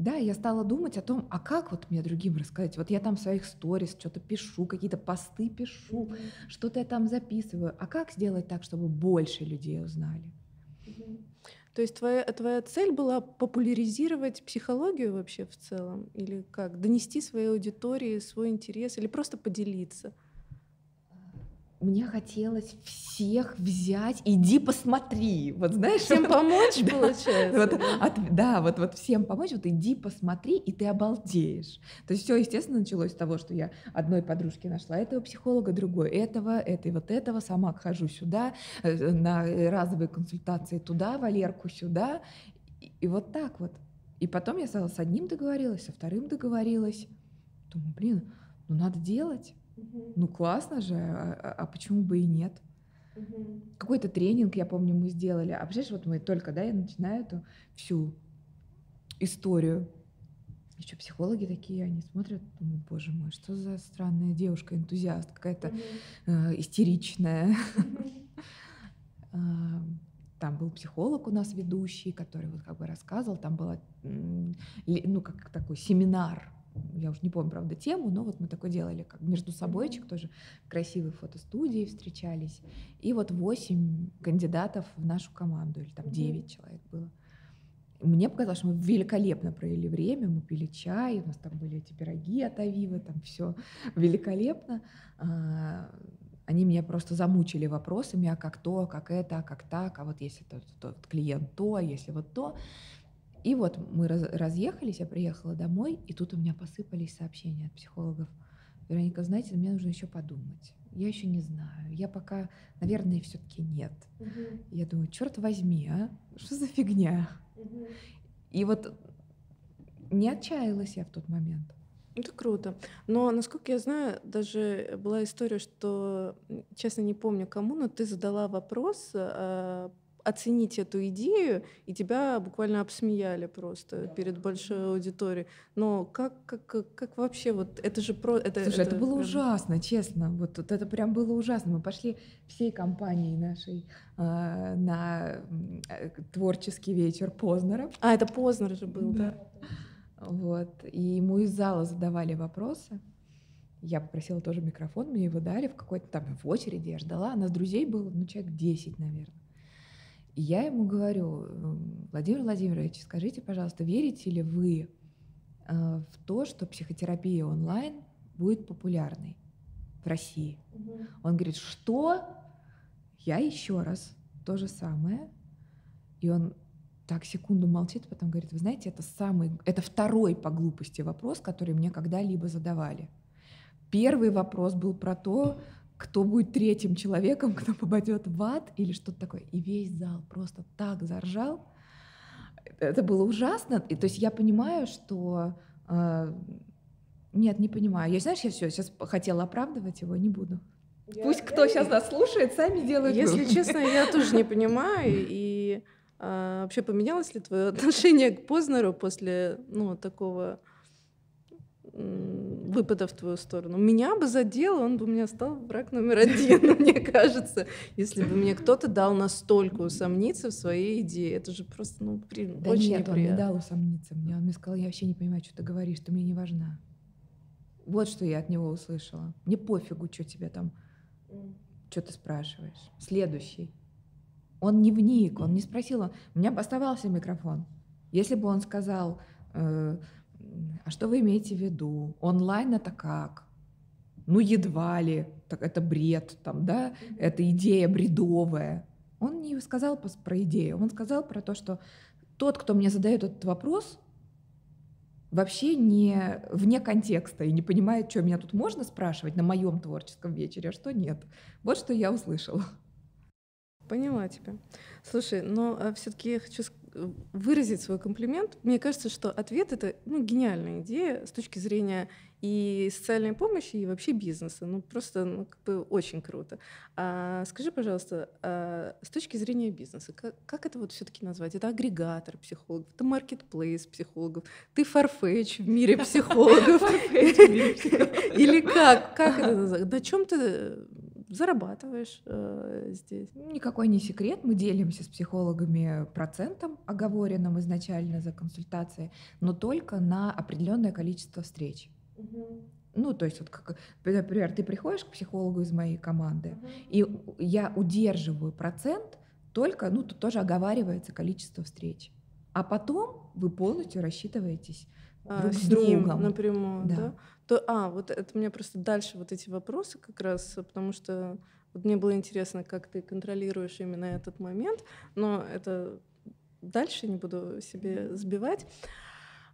да, я стала думать о том, а как вот мне другим рассказать? Вот я там в своих сторис что-то пишу, какие-то посты пишу, mm-hmm. что-то я там записываю. А как сделать так, чтобы больше людей узнали? Mm-hmm. То есть твоя, твоя цель была популяризировать психологию вообще в целом? Или как? Донести своей аудитории свой интерес или просто поделиться? Мне хотелось всех взять, иди посмотри, вот знаешь, всем помочь получается. Вот, от, да, вот вот всем помочь, вот иди посмотри, и ты обалдеешь. То есть все, естественно, началось с того, что я одной подружке нашла этого психолога, другой этого, этой вот этого, сама хожу сюда э, на разовые консультации туда, Валерку сюда, и, и вот так вот. И потом я с одним договорилась, со вторым договорилась. Думаю, блин, ну надо делать. Ну классно же, а, а, а почему бы и нет? Угу. Какой-то тренинг, я помню, мы сделали. А представляешь, вот мы только, да, я начинаю эту всю историю. Еще психологи такие, они смотрят, думают, боже мой, что за странная девушка, энтузиаст, какая-то угу. э, истеричная. Там был психолог у нас ведущий, который вот как бы рассказывал, там был, ну, как такой семинар я уже не помню, правда, тему, но вот мы такое делали, как между собойчик тоже красивые фотостудии встречались. И вот восемь кандидатов в нашу команду, или там девять человек было. Мне показалось, что мы великолепно провели время, мы пили чай, у нас там были эти пироги от Авивы, там все великолепно. А, они меня просто замучили вопросами, а как то, а как это, а как так, а вот если тот, тот клиент то, а если вот то. И вот мы раз, разъехались, я приехала домой, и тут у меня посыпались сообщения от психологов. Вероника, знаете, мне нужно еще подумать. Я еще не знаю. Я пока, наверное, все-таки нет. Угу. Я думаю, черт возьми, а? Что за фигня? Угу. И вот не отчаялась я в тот момент. Это круто. Но, насколько я знаю, даже была история, что, честно, не помню кому, но ты задала вопрос а, оценить эту идею, и тебя буквально обсмеяли просто перед большой аудиторией. Но как, как, как вообще вот это же про... Это, Слушай, это, это было прям... ужасно, честно. Вот, вот это прям было ужасно. Мы пошли всей компанией нашей э, на творческий вечер Познера. А, это Познер же был, да. да. Вот. И ему из зала задавали вопросы. Я попросила тоже микрофон, мне его дали в какой-то там в очереди, я ждала. Нас друзей было, ну, человек 10, наверное. И я ему говорю, Владимир Владимирович, скажите, пожалуйста, верите ли вы э, в то, что психотерапия онлайн будет популярной в России? Угу. Он говорит, что? Я еще раз то же самое. И он так секунду молчит, потом говорит, вы знаете, это самый, это второй по глупости вопрос, который мне когда-либо задавали. Первый вопрос был про то, кто будет третьим человеком, кто попадет в ад или что-то такое. И весь зал просто так заржал. Это было ужасно. И, то есть я понимаю, что... Э, нет, не понимаю. Я, знаешь, я все, сейчас хотела оправдывать его, не буду. Я, Пусть кто сейчас нас слушает, сами делают Если вывод. честно, я тоже не понимаю. И а, вообще поменялось ли твое отношение к Познеру после ну, такого выпада в твою сторону. Меня бы задел, он бы у меня стал враг номер один, мне кажется, если бы мне кто-то дал настолько усомниться в своей идее. Это же просто, ну, при... да очень нет, неприятно. он не дал усомниться мне. Он мне сказал, я вообще не понимаю, что ты говоришь, ты мне не важна. Вот что я от него услышала. Мне пофигу, что тебе там, что ты спрашиваешь. Следующий. Он не вник, он не спросил. У меня бы оставался микрофон. Если бы он сказал, э, а что вы имеете в виду? Онлайн это как? Ну, едва ли, так это бред, там, да, это идея бредовая. Он не сказал про идею, он сказал про то, что тот, кто мне задает этот вопрос, вообще не вне контекста и не понимает, что меня тут можно спрашивать на моем творческом вечере, а что нет. Вот что я услышала. Поняла тебя. Слушай, но а все-таки я хочу выразить свой комплимент. Мне кажется, что ответ это ну, гениальная идея с точки зрения и социальной помощи, и вообще бизнеса. Ну, просто ну, как бы очень круто. А, скажи, пожалуйста, а, с точки зрения бизнеса, как, как это вот все-таки назвать? Это агрегатор психологов, это маркетплейс психологов, ты фарфетч в мире психологов. Или как? Как это назвать? На чем ты зарабатываешь э, здесь? Никакой не секрет. Мы делимся с психологами процентом, оговоренным изначально за консультации, но только на определенное количество встреч. Угу. Ну, то есть, вот как, например, ты приходишь к психологу из моей команды, угу. и я удерживаю процент только, ну, тут тоже оговаривается количество встреч. А потом вы полностью рассчитываетесь а, друг с, с ним другом. напрямую, да. да? То, а, вот это мне просто дальше вот эти вопросы как раз, потому что вот мне было интересно, как ты контролируешь именно этот момент, но это дальше не буду себе сбивать.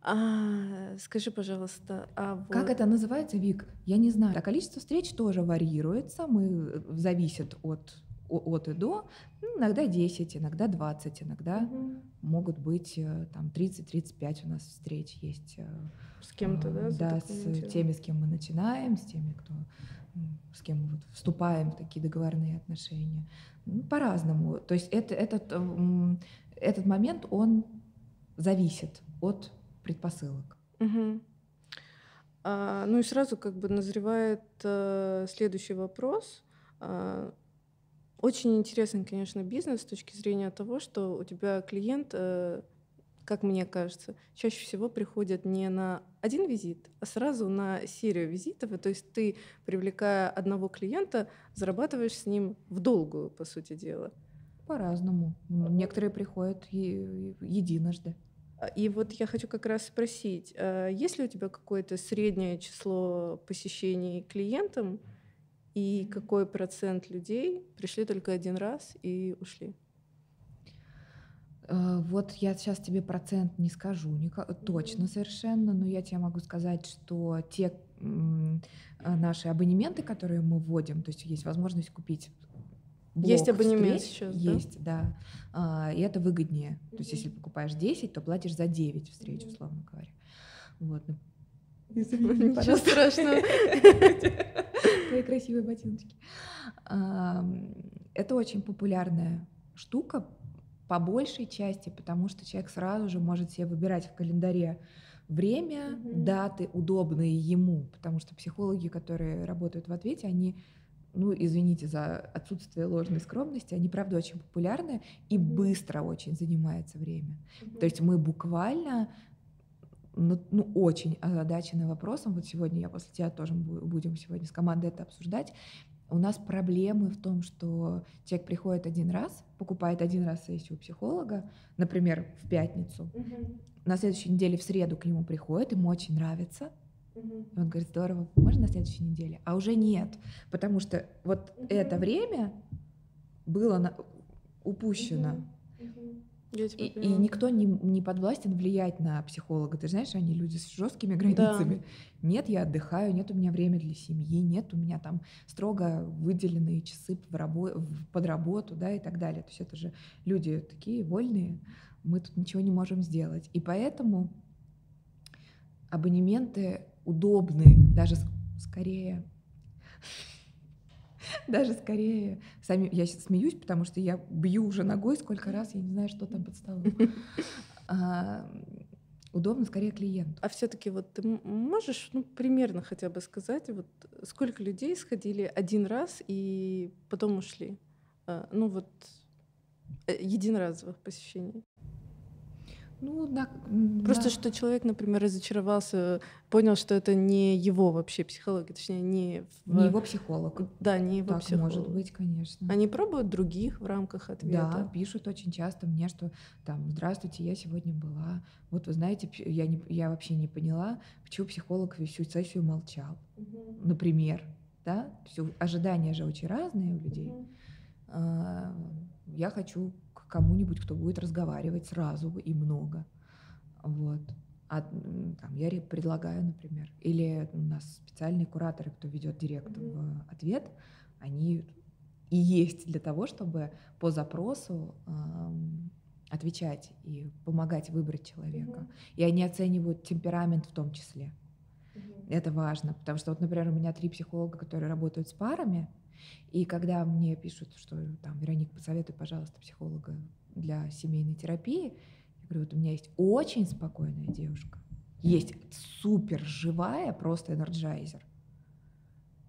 А, скажи, пожалуйста, а вот... как это называется, Вик? Я не знаю. А количество встреч тоже варьируется, мы э, зависит от от и до, ну, иногда 10, иногда 20, иногда угу. могут быть э, там 30-35 у нас встреч есть. Э, с кем-то, да? Да, с теми, с кем мы начинаем, с теми, кто с кем мы вот вступаем в такие договорные отношения. Ну, по-разному. То есть это, этот, этот момент, он зависит от предпосылок. Угу. А, ну и сразу как бы назревает э, следующий вопрос. А, очень интересный, конечно, бизнес с точки зрения того, что у тебя клиент, э, как мне кажется, чаще всего приходит не на один визит, а сразу на серию визитов. И то есть ты, привлекая одного клиента, зарабатываешь с ним в долгую, по сути дела. По-разному. Некоторые приходят единожды. А, и вот я хочу как раз спросить, э, есть ли у тебя какое-то среднее число посещений клиентам, и какой процент людей пришли только один раз и ушли? Э, вот я сейчас тебе процент не скажу не, точно совершенно, но я тебе могу сказать, что те э, наши абонементы, которые мы вводим, то есть есть возможность купить блок есть абонемент встреч, сейчас, есть, да, да. и это выгоднее. То есть если покупаешь 10, то платишь за 9 встреч, условно говоря. Вот. Извини, Ничего страшного. Твои красивые ботиночки. Это очень популярная штука по большей части, потому что человек сразу же может себе выбирать в календаре время, mm даты, удобные ему, потому что психологи, которые работают в ответе, они ну, извините за отсутствие ложной скромности, они, правда, очень популярны и быстро очень занимается время. То есть мы буквально ну, ну, очень озадачены вопросом. Вот сегодня я после тебя тоже будем сегодня с командой это обсуждать. У нас проблемы в том, что человек приходит один раз, покупает один раз сессию у психолога, например, в пятницу. Угу. На следующей неделе в среду к нему приходит, ему очень нравится. И он говорит, здорово, можно на следующей неделе? А уже нет, потому что вот угу. это время было на... упущено. Угу. Я тебя И, и никто не, не подвластен влиять на психолога. Ты знаешь, они люди с жесткими границами. Нет, я отдыхаю, нет у меня времени для семьи, нет у меня там строго выделенные часы в рабо- в- под работу, да, и так далее. То есть это же люди такие вольные, мы тут ничего не можем сделать. И поэтому абонементы удобны, даже скорее даже скорее, сами, я сейчас смеюсь, потому что я бью уже ногой сколько раз, я не знаю, что там под столом. А, Удобно скорее клиенту. А все-таки вот ты можешь, ну, примерно хотя бы сказать, вот сколько людей сходили один раз и потом ушли? А, Ну вот э, единоразовых посещений. Ну, м, Просто на- что человек, например, разочаровался, понял, что это не его вообще психология, точнее не в- не его психолог. да, не его Так психолог. может быть, конечно. Они пробуют других в рамках Да, ответа. пишут очень часто мне, что там, здравствуйте, я сегодня была. Вот вы знаете, я, не, я вообще не поняла, почему психолог всю сессию молчал. Например, да, все ожидания же очень разные у людей. А, Я хочу к кому-нибудь, кто будет разговаривать сразу и много. Вот. А там, я ре- предлагаю, например, или у нас специальные кураторы, кто ведет директ в ответ, они и есть для того, чтобы по запросу ам, отвечать и помогать выбрать человека. И они оценивают темперамент в том числе. Это важно, потому что вот, например, у меня три психолога, которые работают с парами, и когда мне пишут, что там, Вероника, посоветуй, пожалуйста, психолога для семейной терапии, я говорю, вот у меня есть очень спокойная девушка, есть супер живая, просто energizer,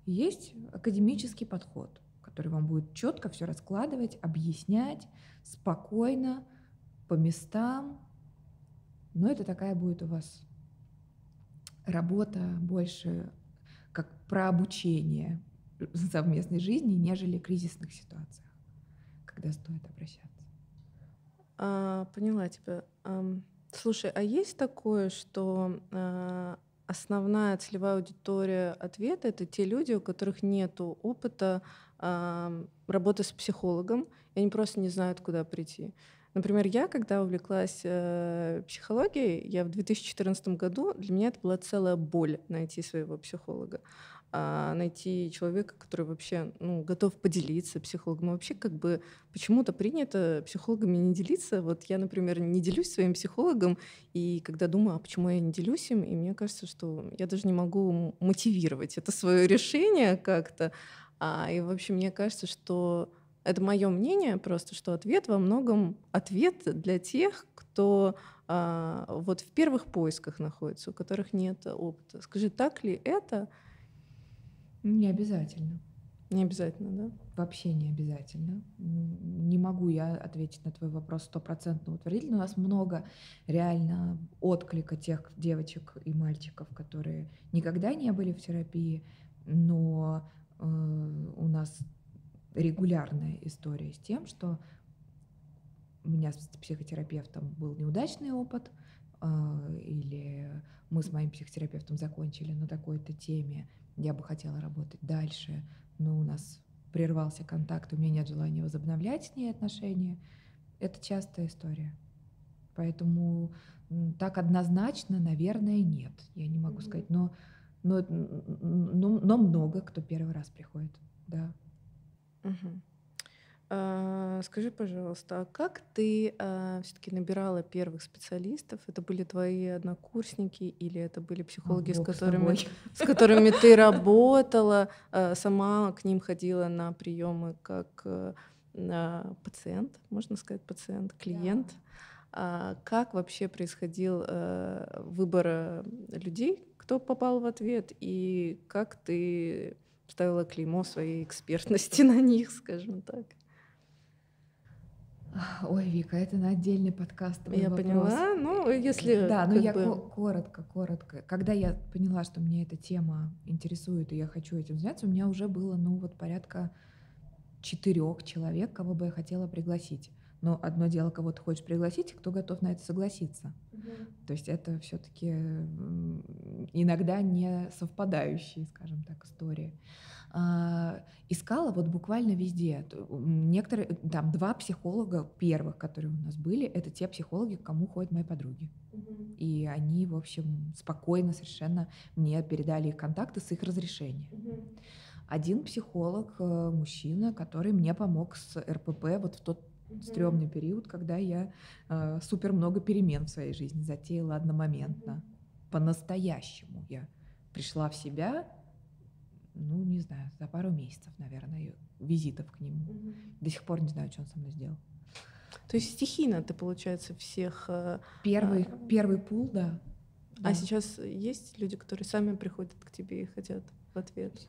есть академический подход, который вам будет четко все раскладывать, объяснять спокойно, по местам. Но это такая будет у вас работа больше как про обучение совместной жизни, нежели кризисных ситуациях, когда стоит обращаться. А, поняла тебя. Ам, слушай, а есть такое, что а, основная целевая аудитория ответа это те люди, у которых нет опыта ам, работы с психологом, и они просто не знают, куда прийти. Например, я, когда увлеклась э, психологией, я в 2014 году, для меня это была целая боль найти своего психолога а, найти человека, который вообще ну, готов поделиться психологом. Вообще как бы почему-то принято психологами не делиться. Вот я, например, не делюсь своим психологом, и когда думаю, а почему я не делюсь им, и мне кажется, что я даже не могу мотивировать это свое решение как-то. А, и вообще мне кажется, что это мое мнение просто, что ответ во многом ответ для тех, кто а, вот в первых поисках находится, у которых нет опыта. Скажи, так ли это? Не обязательно. Не обязательно, да? Вообще не обязательно. Не могу я ответить на твой вопрос стопроцентно утвердительно. У нас много реально отклика тех девочек и мальчиков, которые никогда не были в терапии, но э, у нас регулярная история с тем, что у меня с психотерапевтом был неудачный опыт, э, или мы с моим психотерапевтом закончили на такой-то теме, я бы хотела работать дальше, но у нас прервался контакт, у меня нет желания возобновлять с ней отношения. Это частая история. Поэтому так однозначно, наверное, нет. Я не могу сказать, но, но, но, но много кто первый раз приходит, да. Мгм. А, Скажи, пожалуйста, а как ты все-таки набирала первых специалистов? Это были твои однокурсники или это были психологи, с Бог с которыми, с которыми ты работала, а, сама к ним ходила на приемы как э, пациент, можно сказать, пациент, клиент? А Как вообще происходил э, выбор э, людей, кто попал в ответ, и как ты ставила клеймо своей экспертности на них, скажем так? Ой, Вика, это на отдельный подкаст. Я вопрос. поняла. Ну, если Да, но как я бы- ко- коротко, коротко. Когда я поняла, что мне эта тема интересует, и я хочу этим заняться, у меня уже было, ну, вот порядка четырех человек, кого бы я хотела пригласить. Но одно дело, кого ты хочешь пригласить, и кто готов на это согласиться. То есть это все-таки иногда не совпадающие, скажем так, истории. А, искала вот буквально везде. Некоторые, там два психолога первых, которые у нас были, это те психологи, к кому ходят мои подруги. Угу. И они, в общем, спокойно совершенно мне передали их контакты с их разрешения. Угу. Один психолог, э, мужчина, который мне помог с РПП вот в тот угу. стрёмный период, когда я э, супер много перемен в своей жизни затеяла одномоментно. Угу. По-настоящему я пришла в себя, ну, не знаю, за пару месяцев, наверное, визитов к нему. Угу. До сих пор не знаю, что он со мной сделал. То есть стихийно ты, получается, всех... Э, первый, а... первый пул, да. А да. сейчас есть люди, которые сами приходят к тебе и хотят в ответ?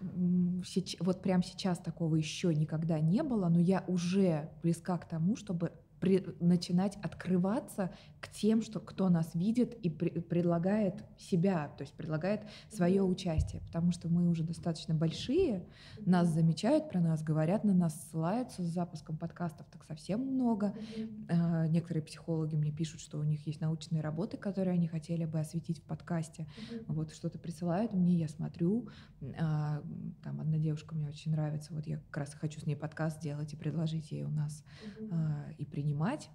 Вот прямо сейчас такого еще никогда не было, но я уже близка к тому, чтобы при, начинать открываться к тем, что кто нас видит и при, прпредлагает себя, то есть предлагает свое участие, потому что мы уже достаточно большие, нас замечают про нас, говорят на нас, ссылаются с запуском подкастов, так совсем много. А, некоторые психологи мне пишут, что у них есть научные работы, которые они хотели бы осветить в подкасте. Вот что-то присылают мне, я смотрю. А, там одна девушка мне очень нравится, вот я как раз хочу с ней подкаст сделать и предложить ей у нас а, и принять принимать.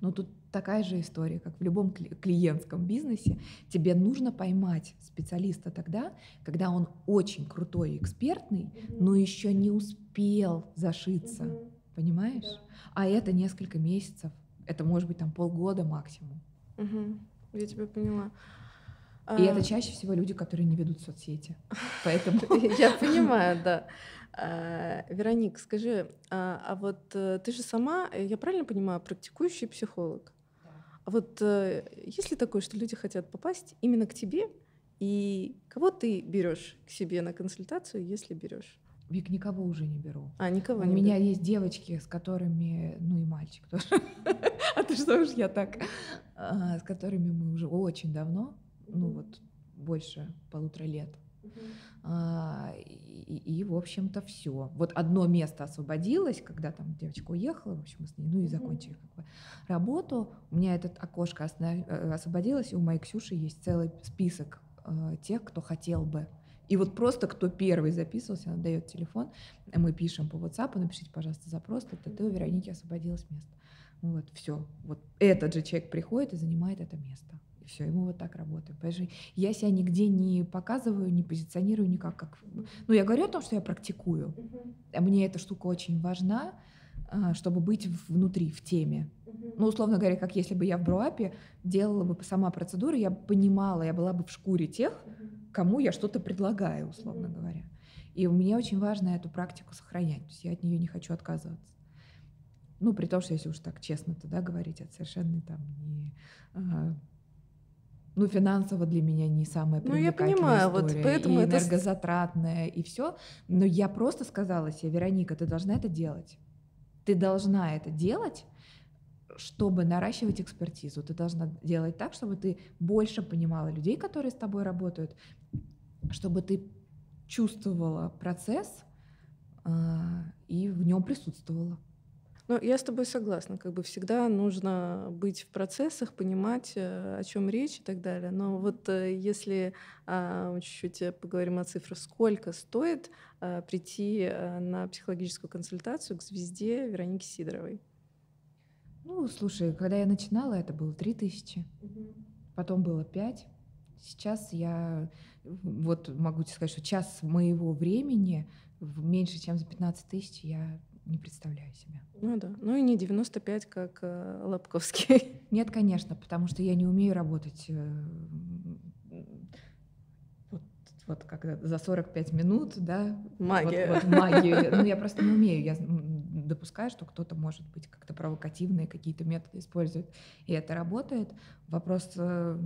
Но тут такая же история, как в любом клиентском бизнесе. Тебе нужно поймать специалиста тогда, когда он очень крутой и экспертный, mm-hmm. но еще не успел зашиться. Mm-hmm. Понимаешь? А это несколько месяцев. Это может быть там полгода максимум. Угу. Я тебя поняла. И а... это чаще всего люди, которые не ведут соцсети. Поэтому... Я понимаю, да. А, Вероник, скажи, а, а вот э, ты же сама, э, я правильно понимаю, практикующий психолог? А вот э, есть ли такое, что люди хотят попасть именно к тебе, и кого ты берешь к себе на консультацию, если берешь? Вик, никого уже не беру. А, никого У не меня беру. есть девочки, с которыми, ну и мальчик тоже. А ты что уж я так? С которыми мы уже очень давно, ну вот больше полутора лет. А, и, и, в общем-то, все. Вот одно место освободилось, когда там девочка уехала, в общем, мы с ней, ну и закончили как бы работу. У меня этот окошко э, освободилось, и у моей Ксюши есть целый список э, тех, кто хотел бы. И вот просто кто первый записывался, она дает телефон, мы пишем по WhatsApp, напишите, пожалуйста, запрос, это ты у Вероники освободилось место. Вот, все. Вот этот же человек приходит и занимает это место все, и мы вот так работаем. Поэтому я себя нигде не показываю, не позиционирую никак. Как... Ну, я говорю о том, что я практикую. Мне эта штука очень важна, а, чтобы быть внутри, в теме. Ну, условно говоря, как если бы я в Бруапе делала бы сама процедуру, я понимала, я была бы в шкуре тех, кому я что-то предлагаю, условно говоря. И мне очень важно эту практику сохранять. То есть я от нее не хочу отказываться. Ну, при том, что если уж так честно тогда говорить, это совершенно там не а, ну, финансово для меня не самая привлекательная ну, я понимаю, история, вот поэтому и это... энергозатратная, и все. Но я просто сказала себе, Вероника, ты должна это делать. Ты должна это делать, чтобы наращивать экспертизу. Ты должна делать так, чтобы ты больше понимала людей, которые с тобой работают, чтобы ты чувствовала процесс э, и в нем присутствовала. Ну, я с тобой согласна. Как бы всегда нужно быть в процессах, понимать, э, о чем речь и так далее. Но вот э, если а, чуть-чуть э, поговорим о цифрах, сколько стоит прийти на психологическую консультацию к звезде Веронике Сидоровой? Ну, слушай, когда я начинала, это было 3 тысячи, угу. потом было 5. Сейчас я вот могу тебе сказать, что час моего времени меньше, чем за 15 тысяч я не представляю себя. Ну да. Ну и не 95, как э, Лобковский. Нет, конечно, потому что я не умею работать э, вот, вот когда за 45 минут, да. Магия. Вот, вот магию. Ну, я просто не умею. Я допускаю, что кто-то может быть как-то провокативные какие-то методы использует, и это работает. Вопрос э,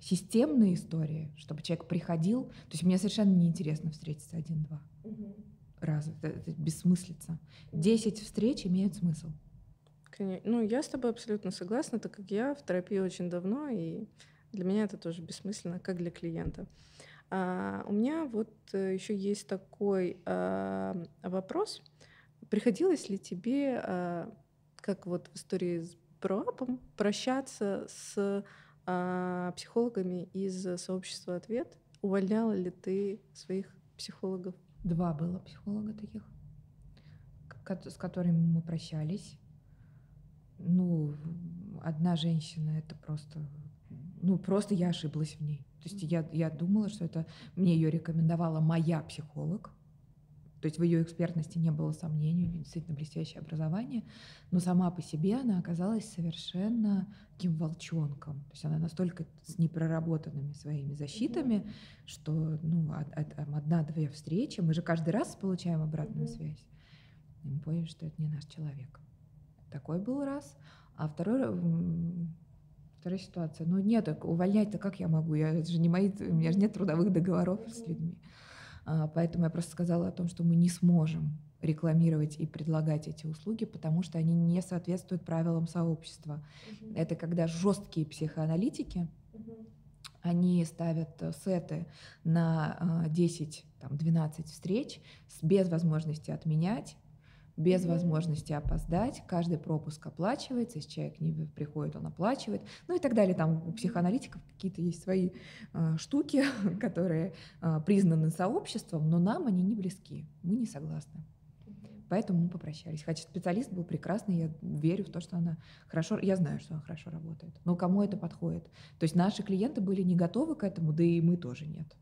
системной истории, чтобы человек приходил. То есть мне совершенно неинтересно встретиться один-два. Угу Это, это бессмыслица. Десять встреч имеют смысл. Ну, я с тобой абсолютно согласна, так как я в терапии очень давно, и для меня это тоже бессмысленно, как для клиента. А, у меня вот э, еще есть такой а, вопрос. Приходилось ли тебе, а, как вот в истории с Проапом, прощаться с а, психологами из сообщества «Ответ»? Увольняла ли ты своих психологов? Два было психолога таких, с которыми мы прощались. Ну, одна женщина, это просто, ну, просто я ошиблась в ней. То есть я, я думала, что это мне ее рекомендовала моя психолог. То есть в ее экспертности не было сомнений, у нее действительно блестящее образование, но сама по себе она оказалась совершенно таким волчонком. То есть она настолько с непроработанными своими защитами, что ну, одна-две встречи, мы же каждый раз получаем обратную связь, и мы поняли, что это не наш человек. Такой был раз. А второй, вторая ситуация. Ну нет, увольнять-то как я могу? Я, это же не мои, у меня же нет трудовых договоров с людьми. А, поэтому я просто сказала о том, что мы не сможем рекламировать и предлагать эти услуги, потому что они не соответствуют правилам сообщества. Угу. Это когда жесткие психоаналитики, угу. они ставят э, сеты на 10-12 э, встреч без возможности отменять, без возможности опоздать, каждый пропуск оплачивается, если человек не приходит, он оплачивает, ну и так далее. Там у психоаналитиков какие-то есть свои э, штуки, которые э, признаны сообществом, но нам они не близки, мы не согласны. Поэтому мы попрощались. Хотя специалист был прекрасный, я верю в то, что она хорошо, я знаю, что она хорошо работает. Но кому это подходит? То есть наши клиенты были не готовы к этому, да и мы тоже нет.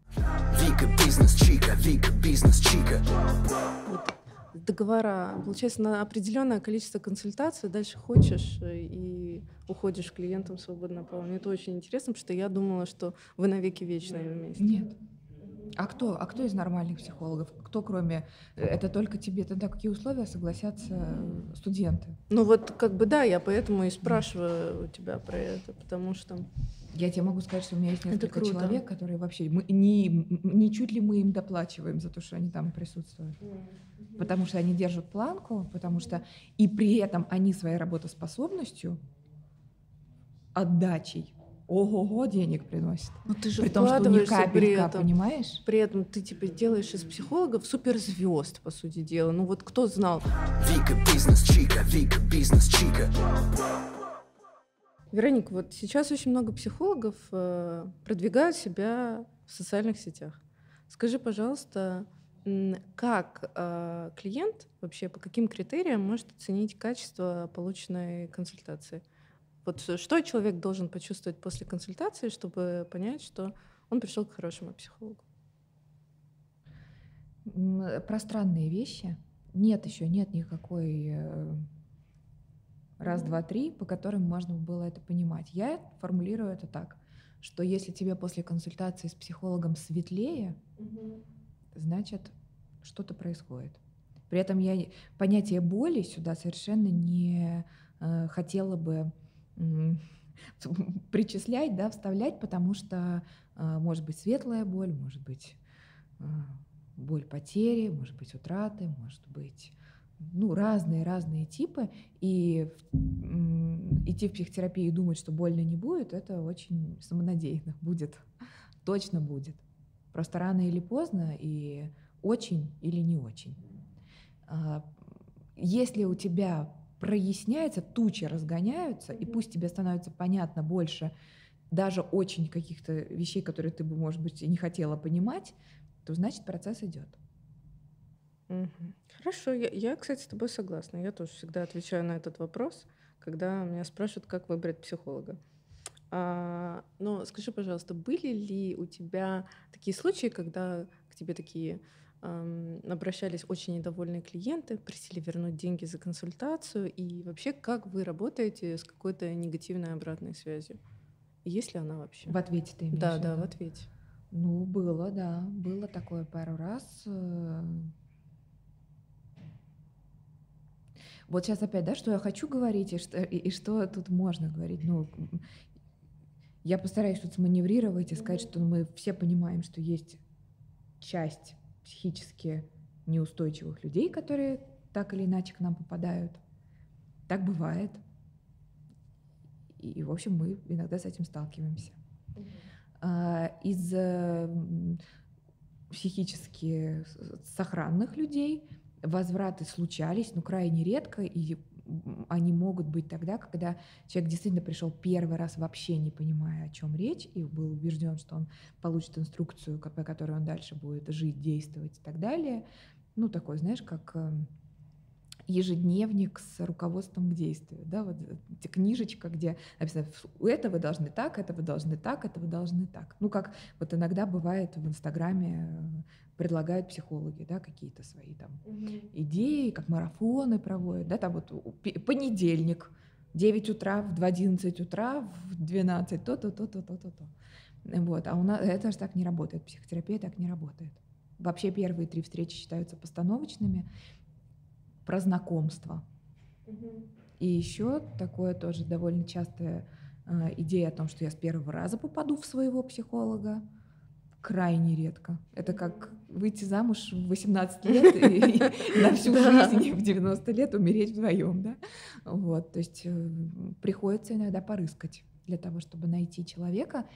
Вика бизнес чика, Вика бизнес чика договора, получается, на определенное количество консультаций, дальше хочешь э, и уходишь клиентам свободно право. Мне это очень интересно, потому что я думала, что вы навеки вечные вместе. Нет. А кто, а кто из нормальных психологов? Кто кроме... Э, это только тебе тогда какие условия согласятся студенты? Ну вот как бы да, я поэтому и спрашиваю у тебя про это, потому что... Я тебе могу сказать, что у меня есть несколько человек, которые вообще... Мы, не, не чуть ли мы им доплачиваем за то, что они там присутствуют. Потому что они держат планку, потому что... И при этом они своей работоспособностью, отдачей ого-го денег приносит. Но ты же при том, что не капелька, при этом, понимаешь? При этом ты типа делаешь из психологов суперзвезд, по сути дела. Ну вот кто знал? Вика бизнес чика, Вика бизнес чика. Вероника, вот сейчас очень много психологов э, продвигают себя в социальных сетях. Скажи, пожалуйста, как э, клиент вообще по каким критериям может оценить качество полученной консультации? Вот что человек должен почувствовать после консультации, чтобы понять, что он пришел к хорошему психологу? Пространные вещи. Нет еще, нет никакой э, раз, два, три, по которым можно было это понимать. Я формулирую это так, что если тебе после консультации с психологом светлее, угу. значит что-то происходит. При этом я понятие боли сюда совершенно не э, хотела бы причислять, да, вставлять, потому что а, может быть светлая боль, может быть а, боль потери, может быть утраты, может быть ну, разные-разные типы, и идти в психотерапию и думать, что больно не будет, это очень самонадеянно будет, точно будет. Просто рано или поздно, и очень или не очень. А, если у тебя проясняется, тучи разгоняются, и пусть тебе становится понятно больше даже очень каких-то вещей, которые ты бы, может быть, и не хотела понимать, то значит процесс идет. Угу. Хорошо, я, я, кстати, с тобой согласна. Я тоже всегда отвечаю на этот вопрос, когда меня спрашивают, как выбрать психолога. А, но скажи, пожалуйста, были ли у тебя такие случаи, когда к тебе такие обращались очень недовольные клиенты, просили вернуть деньги за консультацию. И вообще, как вы работаете с какой-то негативной обратной связью? Есть ли она вообще? В ответе ты имеешь Да, да, в ответе. Ну, было, да. Было такое пару раз. Э. Вот сейчас опять, да, что я хочу говорить и что, и, и что тут можно говорить. Ну, я постараюсь тут сманеврировать и сказать, что мы все понимаем, что есть часть психически неустойчивых людей, которые так или иначе к нам попадают. Так бывает. И, в общем, мы иногда с этим сталкиваемся. А, из э, психически сохранных людей возвраты случались, но крайне редко, и они могут быть тогда, когда человек действительно пришел первый раз вообще не понимая, о чем речь, и был убежден, что он получит инструкцию, по которой он дальше будет жить, действовать и так далее. Ну, такой, знаешь, как эм, ежедневник с руководством к действию, да, вот эта книжечка, где написано, у этого вы должны так, это вы должны так, это вы должны так. Ну, как вот иногда бывает в Инстаграме э, предлагают психологи, да, какие-то свои там угу. идеи, как марафоны проводят, да, там вот понедельник, 9 утра, в 11 утра, в 12, то-то, то-то, то-то, то. Вот, а у нас это же так не работает, психотерапия так не работает. Вообще первые три встречи считаются постановочными, про знакомство. И еще такое тоже довольно частая э, идея о том, что я с первого раза попаду в своего психолога. Крайне редко. Это как выйти замуж в 18 лет и на всю жизнь в 90 лет умереть вдвоем, да? Вот, то есть э, приходится иногда порыскать для того, чтобы найти человека,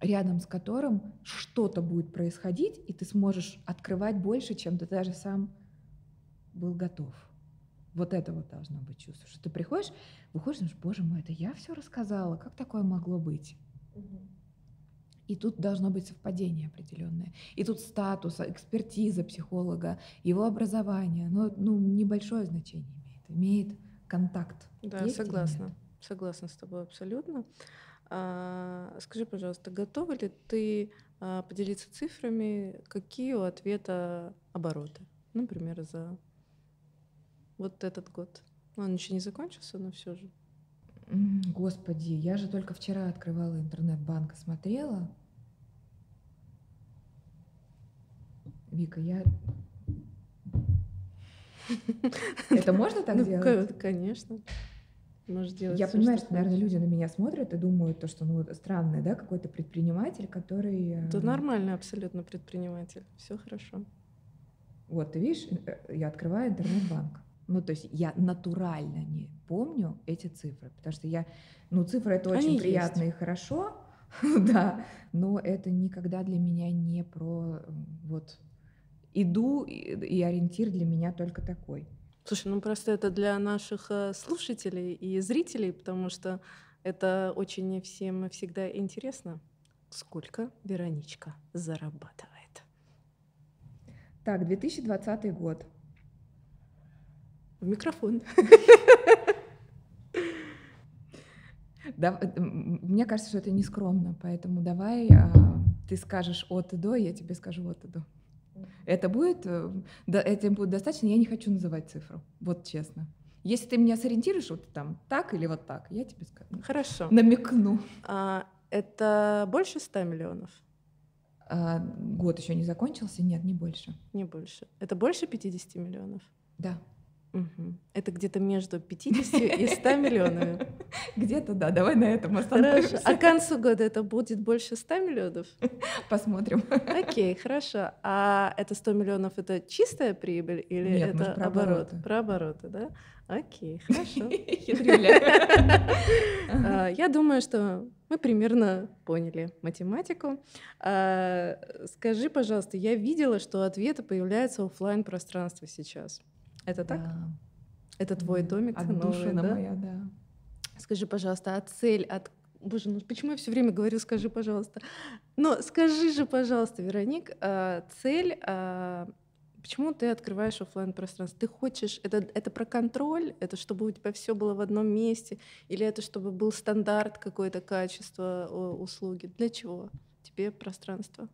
рядом с которым что-то будет происходить, и ты сможешь открывать больше, чем ты даже сам был готов. Вот это вот должно быть чувство, что ты приходишь, выходишь, думаешь, боже мой, это я все рассказала, как такое могло быть? И тут должно быть совпадение определенное. И тут статус, экспертиза психолога, его образование, ну, ну небольшое значение имеет. Имеет контакт. Да, Есть согласна. Согласна с тобой абсолютно. А, скажи, пожалуйста, готова ли ты а, поделиться цифрами, какие у ответа обороты, например, за вот этот год? Он еще не закончился, но все же. Господи, я же только вчера открывала интернет-банк и смотрела. Вика, я... Это можно так ну, делать? Конечно. Можешь делать я понимаю, что, наверное, люди на меня смотрят и думают, то, что ну странный, да, какой-то предприниматель, который... Это нормальный абсолютно предприниматель. Все хорошо. Вот, ты видишь, э, я открываю интернет-банк. Ну, то есть я натурально не помню эти цифры, потому что я, ну, цифры это очень Они приятно есть. и хорошо, да, но это никогда для меня не про вот иду и, ориентир для меня только такой. Слушай, ну просто это для наших э, слушателей и зрителей, потому что это очень всем всегда интересно. Сколько Вероничка зарабатывает? Так, 2020 год. В микрофон. Да, э, мне кажется, что это не скромно, поэтому давай а, ты скажешь от и до, я тебе скажу от и до. Это будет, э, да, этим будет достаточно, я не хочу называть цифру, вот честно. Если ты меня сориентируешь вот там так или вот так, я тебе скажу. Хорошо. Намекну. А, это больше 100 миллионов? А, год еще не закончился, нет, не больше. Не больше. Это больше 50 миллионов? Да. Угу. Это где-то между 50 и 100 миллионами. Где-то, да, давай на этом остановимся. Хорошо. А к концу года это будет больше 100 миллионов? Посмотрим. Окей, хорошо. А это 100 миллионов — это чистая прибыль или Нет, это про оборот? обороты. Про обороты, да? Окей, хорошо. А, я думаю, что мы примерно поняли математику. А, скажи, пожалуйста, я видела, что ответы появляются в офлайн пространстве сейчас. Это так? Да. Это твой домик новый, да? моя, да. Скажи, пожалуйста, а цель от Боже, ну почему я все время говорю, скажи, пожалуйста. Но скажи же, пожалуйста, Вероник, а, цель, а, почему ты открываешь офлайн пространство? Ты хочешь, это, это про контроль, это чтобы у тебя все было в одном месте, или это чтобы был стандарт какое-то качество услуги? Для чего тебе пространство?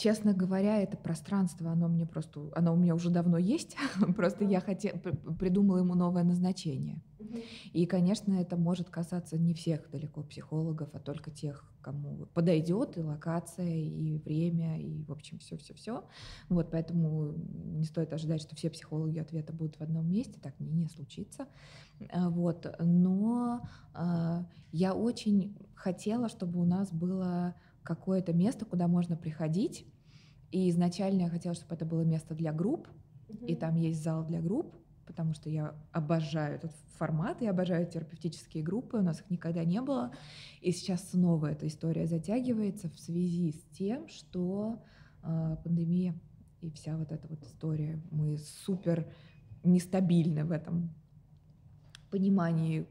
Честно говоря, это пространство, оно мне просто, оно у меня уже давно есть, просто я хотела, придумала ему новое назначение. И, конечно, это может касаться не всех далеко психологов, а только тех, кому подойдет и локация, и время, и, в общем, все-все-все. Вот, поэтому не стоит ожидать, что все психологи ответа будут в одном месте, так не, не случится. А, вот, но э, я очень хотела, чтобы у нас было какое-то место, куда можно приходить. И изначально я хотела, чтобы это было место для групп, mm-hmm. и там есть зал для групп, потому что я обожаю этот формат, я обожаю терапевтические группы, у нас их никогда не было. И сейчас снова эта история затягивается в связи с тем, что э, пандемия и вся вот эта вот история. Мы супер нестабильны в этом понимании,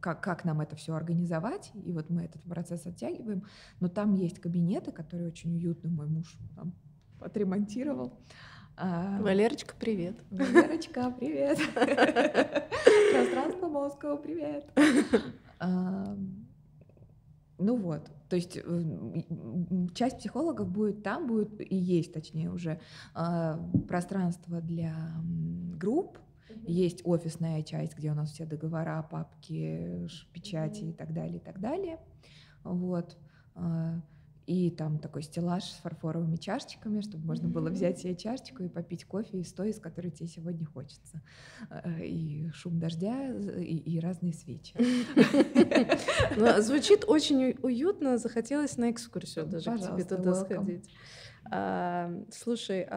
как, как нам это все организовать, и вот мы этот процесс оттягиваем, но там есть кабинеты, которые очень уютно мой муж там отремонтировал. А, Валерочка, привет. Валерочка, привет. Пространство Москва, привет. Ну вот, то есть часть психологов будет там, будет и есть, точнее, уже а, пространство для групп, есть офисная часть, где у нас все договора, папки, печати и так далее, и так далее. Вот. А, и там такой стеллаж с фарфоровыми чашечками, чтобы можно было взять себе чашечку и попить кофе из той, из которой тебе сегодня хочется. А, и шум дождя, и, и разные свечи. Ну, звучит очень уютно, захотелось на экскурсию даже к тебе туда сходить. Слушай,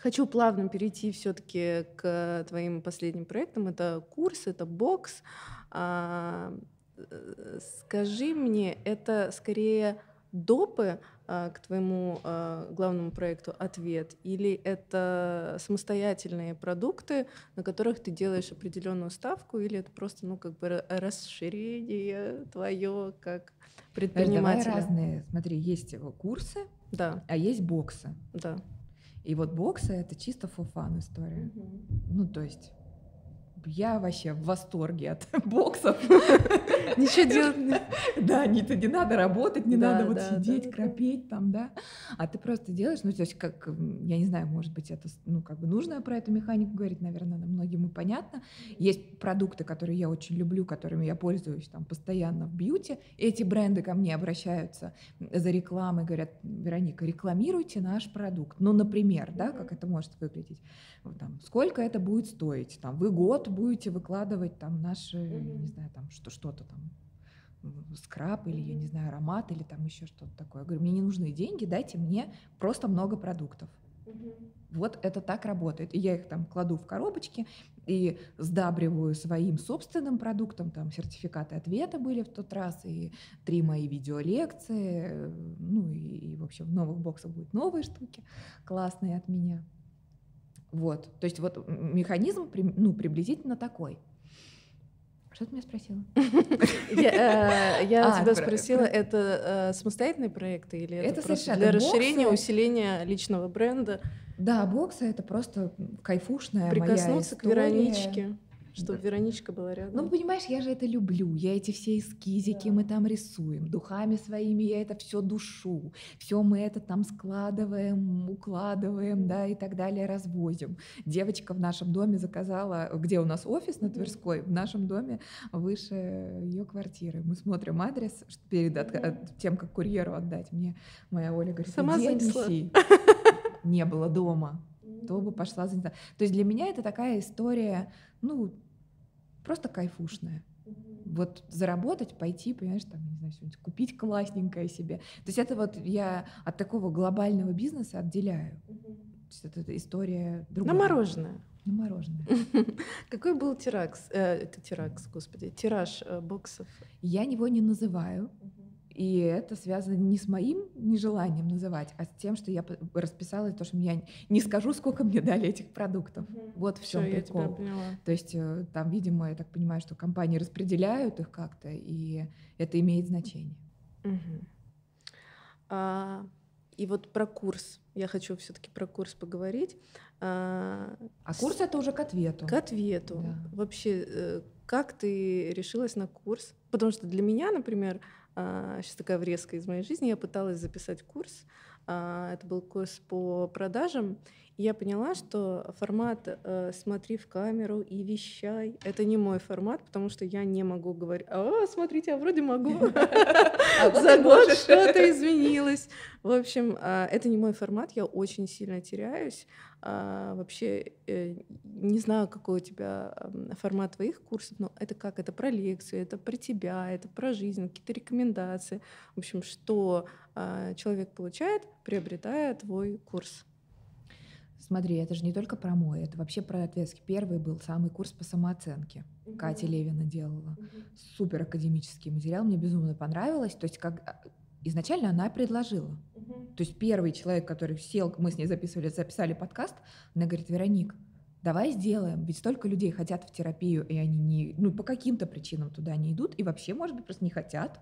Хочу плавно перейти все-таки к твоим последним проектам. Это курс, это бокс. А, э, скажи мне, это скорее допы а, к твоему а, главному проекту «Ответ» или это самостоятельные продукты, на которых ты делаешь определенную ставку, или это просто, ну, как бы расширение твое как предпринимателя? Давай разные. Смотри, есть курсы, да. а есть боксы. Да. И вот боксы это чисто fun история. Угу. Ну, то есть я вообще в восторге от боксов. Ничего делать. Да, не, не надо работать, не надо вот сидеть, кропеть там, да. А ты просто делаешь, ну, то есть, как, я не знаю, может быть, это, ну, как бы нужно про эту механику говорить, наверное, многим и понятно. Есть продукты, которые я очень люблю, которыми я пользуюсь там постоянно в бьюти. Эти бренды ко мне обращаются за рекламой, говорят, Вероника, рекламируйте наш продукт. Ну, например, да, как это может выглядеть. Там, сколько это будет стоить? Там, вы год будете выкладывать там наши, mm-hmm. не знаю, там что, что-то там, скраб или, я не знаю, аромат или там еще что-то такое. Я говорю, мне не нужны деньги, дайте мне просто много продуктов. Вот это так работает. И я их там кладу в коробочки и сдабриваю своим собственным продуктом. Там сертификаты ответа были в тот раз, и три мои видеолекции. Ну и, и в общем, в новых боксах будут новые штуки классные от меня. Вот. То есть вот механизм ну, приблизительно такой. Что ты меня спросила? Я, э, а, тебя спросила, это э, самостоятельные проекты или это, для расширения, усиления личного бренда? Да, боксы это просто кайфушная Прикоснуться к Вероничке. Чтобы Вероничка была рядом. Ну, понимаешь, я же это люблю. Я эти все эскизики да. мы там рисуем. Духами своими я это все душу. Все мы это там складываем, укладываем, да, и так далее, развозим. Девочка в нашем доме заказала, где у нас офис на Тверской, в нашем доме выше ее квартиры. Мы смотрим адрес перед от, тем, как курьеру отдать. Мне моя Оля говорит, Сама занесла. Не было дома то бы пошла занята. То есть для меня это такая история, ну, просто кайфушная. Вот заработать, пойти, понимаешь, там, не знаю, что-нибудь купить классненькое себе. То есть это вот я от такого глобального бизнеса отделяю. То есть это история другая. На мороженое. На мороженое. Какой был тиракс, э, это тиракс, господи, тираж э, боксов? Я его не называю. И это связано не с моим нежеланием называть, а с тем, что я расписала то, что я не скажу, сколько мне дали этих продуктов. Угу. Вот в чем прикол. То есть э, там, видимо, я так понимаю, что компании распределяют их как-то, и это имеет значение. Угу. А, и вот про курс. Я хочу все-таки про курс поговорить. А, а курс это уже к ответу. К ответу. Да. Вообще, э, как ты решилась на курс? Потому что для меня, например, сейчас а, такая врезка из моей жизни, я пыталась записать курс, а, это был курс по продажам, я поняла, что формат э, «смотри в камеру и вещай» — это не мой формат, потому что я не могу говорить «А, смотрите, я вроде могу». А За год что-то изменилось. В общем, а, это не мой формат, я очень сильно теряюсь. Вообще э, не знаю, какой у тебя формат твоих курсов, но это как? Это про лекцию, это про тебя, это про жизнь, какие-то рекомендации. В общем, что человек получает, приобретая твой курс. Смотри, это же не только про мой, это вообще про ответский. Первый был самый курс по самооценке. Угу. Катя Левина делала. Угу. Супер академический материал, мне безумно понравилось. То есть как а, изначально она предложила. Угу. То есть первый человек, который сел, мы с ней записывали, записали подкаст, она говорит, Вероник, давай сделаем, ведь столько людей хотят в терапию, и они не, ну, по каким-то причинам туда не идут, и вообще, может быть, просто не хотят,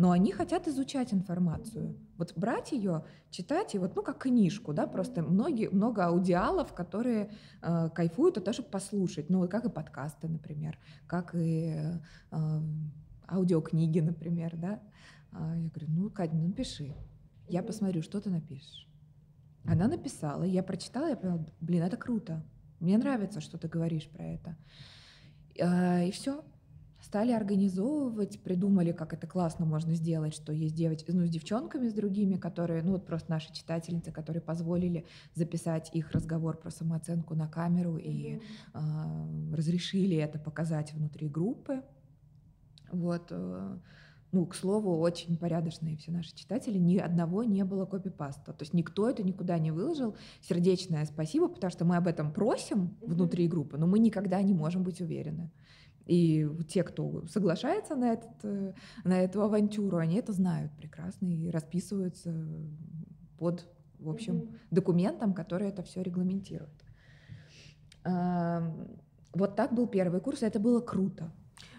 но они хотят изучать информацию. Вот брать ее, читать, и вот, ну, как книжку, да, просто многие, много аудиалов, которые э, кайфуют от того, послушать, ну, как и подкасты, например, как и э, аудиокниги, например, да. А я говорю, ну, Катя, ну, напиши, я посмотрю, что ты напишешь. Она написала, я прочитала, я поняла, блин, это круто, мне нравится, что ты говоришь про это. А, и все, стали организовывать, придумали, как это классно можно сделать, что есть девочки, ну, с девчонками, с другими, которые, ну, вот просто наши читательницы, которые позволили записать их разговор про самооценку на камеру и mm-hmm. э, разрешили это показать внутри группы. Вот. Э, ну, к слову, очень порядочные все наши читатели, ни одного не было копипаста. То есть никто это никуда не выложил. Сердечное спасибо, потому что мы об этом просим внутри группы, но мы никогда не можем быть уверены. И те, кто соглашается на, этот, э, на эту авантюру, они это знают прекрасно и расписываются под, в общем, документом, который это все регламентирует. Вот так был первый курс, это было круто.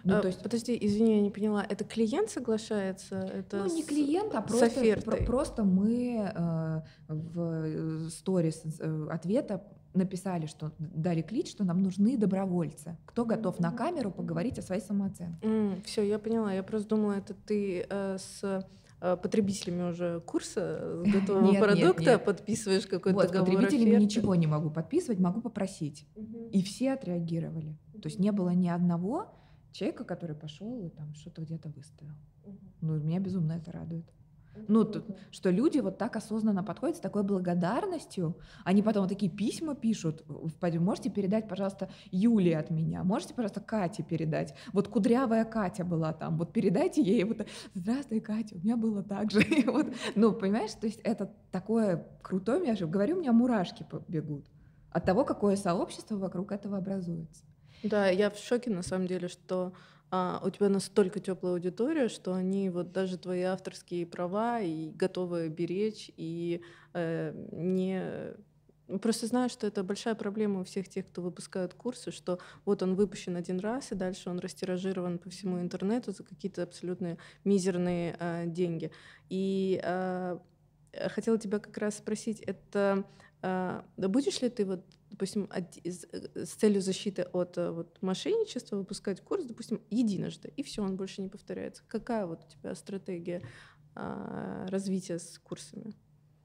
Ну, а, то есть... Подожди, извини, я не поняла. Это клиент соглашается? Это ну, не клиент, а просто, про- просто мы э, в сторис э, ответа написали, что дали клич, что нам нужны добровольцы. Кто готов на камеру поговорить о своей самооценке? Mm, все, я поняла. Я просто думала, это ты э, с э, потребителями уже курса готового нет, продукта нет, нет. подписываешь какой-то вот, договор потребителями оферты. ничего не могу подписывать, могу попросить. Угу. И все отреагировали. То есть не было ни одного человека, который пошел и там что-то где-то выставил. Угу. Ну, меня безумно это радует. Ну, тут, что люди вот так осознанно подходят с такой благодарностью, они потом вот такие письма пишут, можете передать, пожалуйста, Юле от меня, можете, пожалуйста, Кате передать. Вот кудрявая Катя была там, вот передайте ей вот, здравствуй, Катя, у меня было так же. вот, ну, понимаешь, то есть это такое крутое, я же говорю, у меня мурашки бегут от того, какое сообщество вокруг этого образуется. Да, я в шоке на самом деле, что а, у тебя настолько теплая аудитория, что они вот даже твои авторские права и готовы беречь и э, не ну, Просто знаю, что это большая проблема у всех тех, кто выпускают курсы, что вот он выпущен один раз, и дальше он растиражирован по всему интернету за какие-то абсолютно мизерные э, деньги. И э, хотела тебя как раз спросить, это э, будешь ли ты вот допустим, э, с целью защиты от э, вот, мошенничества выпускать курс, допустим, единожды, и все, он больше не повторяется. Какая вот у тебя стратегия а, развития с курсами?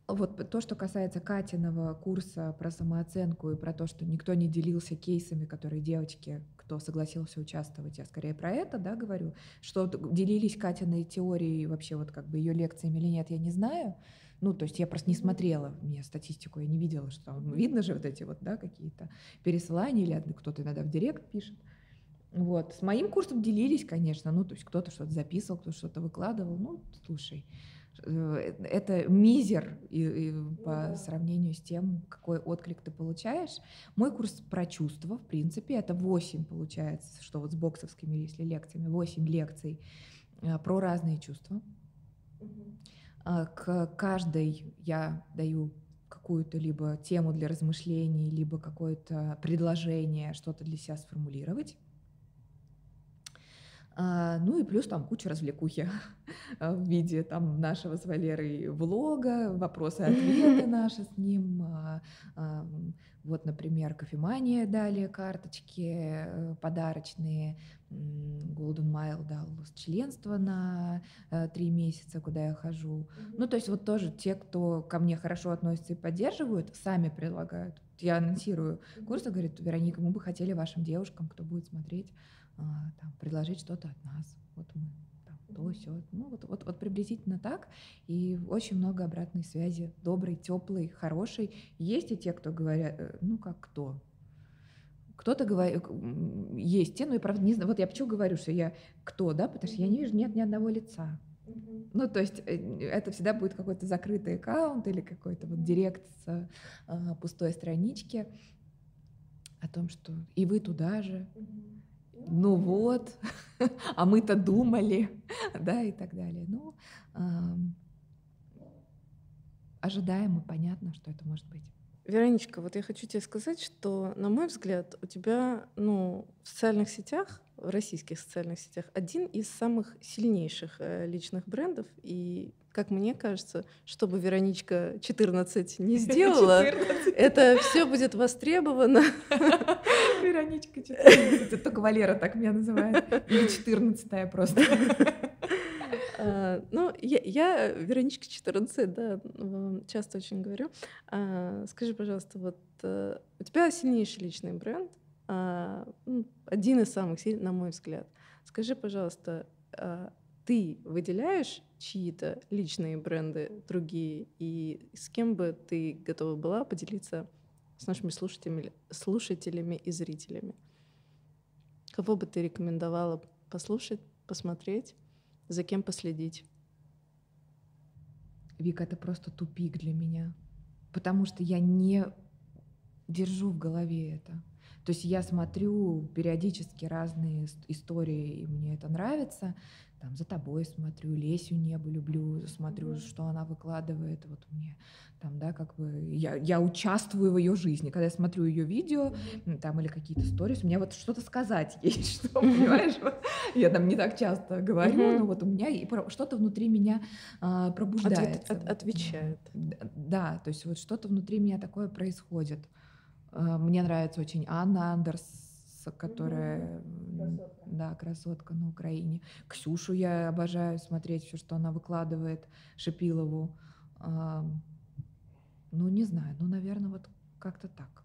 Вот то, что касается Катиного курса про самооценку и про то, что никто не делился кейсами, которые девочки, кто согласился участвовать, я скорее про это, да, говорю, что делились Катиной теорией, вообще вот как бы ее лекциями или нет, я не знаю, ну, то есть я просто не смотрела, мне статистику, я не видела, что там, видно же вот эти вот, да, какие-то пересылания, или кто-то иногда в директ пишет. Вот. С моим курсом делились, конечно, ну, то есть кто-то что-то записывал, кто-то что-то выкладывал. Ну, слушай, э, это мизер и, и по сравнению с тем, какой отклик ты получаешь. Мой курс про чувства, в принципе, это 8 получается, что вот с боксовскими, если лекциями, 8 лекций э, про разные чувства. А, к каждой я даю какую-то либо тему для размышлений, либо какое-то предложение, что-то для себя сформулировать. А, ну и плюс там куча развлекухи в виде там нашего с Валерой влога, вопросы-ответы наши с ним, а, вот, например, кофемания дали карточки э, подарочные, Golden Mile дал членство на э, три месяца, куда я хожу. Ну, то есть вот тоже те, кто ко мне хорошо относятся и поддерживают, сами предлагают. Я анонсирую курсы, говорит, Вероника, мы бы хотели вашим девушкам, кто будет смотреть, там, предложить что-то от нас. Вот мы то, все. Ну, вот, вот, вот приблизительно так. И очень много обратной связи, доброй, теплой, хорошей. Есть и те, кто говорят, э, ну, как кто? Кто-то говорит, есть те, ну и правда не знаю, вот я почему говорю, что я кто, да, потому что я не вижу, нет ни одного лица. Ну, то есть э, это всегда будет какой-то закрытый аккаунт или какой-то вот директ с а, пустой странички о том, что и вы туда же ну вот, а мы-то думали, да, и так далее. Ну, ожидаемо, понятно, что это может быть. Вероничка, вот я хочу тебе сказать, что, на мой взгляд, у тебя ну, в социальных сетях, в российских социальных сетях, один из самых сильнейших э, личных брендов. И, как мне кажется, чтобы Вероничка 14 не сделала, 14. это все будет востребовано. Вероничка 14. Это только Валера так меня называет. Или 14 просто. А, ну, я, я Вероничка 14, да, часто очень говорю. А, скажи, пожалуйста, вот э, у тебя сильнейший личный бренд, а, ну, один из самых сильных, на мой взгляд. Скажи, пожалуйста, ты выделяешь чьи-то личные бренды другие, и с кем бы ты готова была поделиться с нашими слушателями, слушателями и зрителями? Кого бы ты рекомендовала послушать, посмотреть? за кем последить. Вика, это просто тупик для меня, потому что я не держу в голове это. То есть я смотрю периодически разные истории, и мне это нравится, там за тобой смотрю, Лесю Небу люблю, смотрю, mm-hmm. что она выкладывает, вот мне там, да, как бы я, я участвую в ее жизни, когда я смотрю ее видео, mm-hmm. там или какие-то сторис, у меня вот что-то сказать есть, что, понимаешь, я там не так часто говорю, mm-hmm. но вот у меня что-то внутри меня а, пробуждается. Ответ, от, отвечает. Да, то есть вот что-то внутри меня такое происходит. А, мне нравится очень Анна Андерс, которая, красотка. да, красотка на Украине. Ксюшу я обожаю смотреть все, что она выкладывает, Шипилову. Ну, не знаю, ну, наверное, вот как-то так.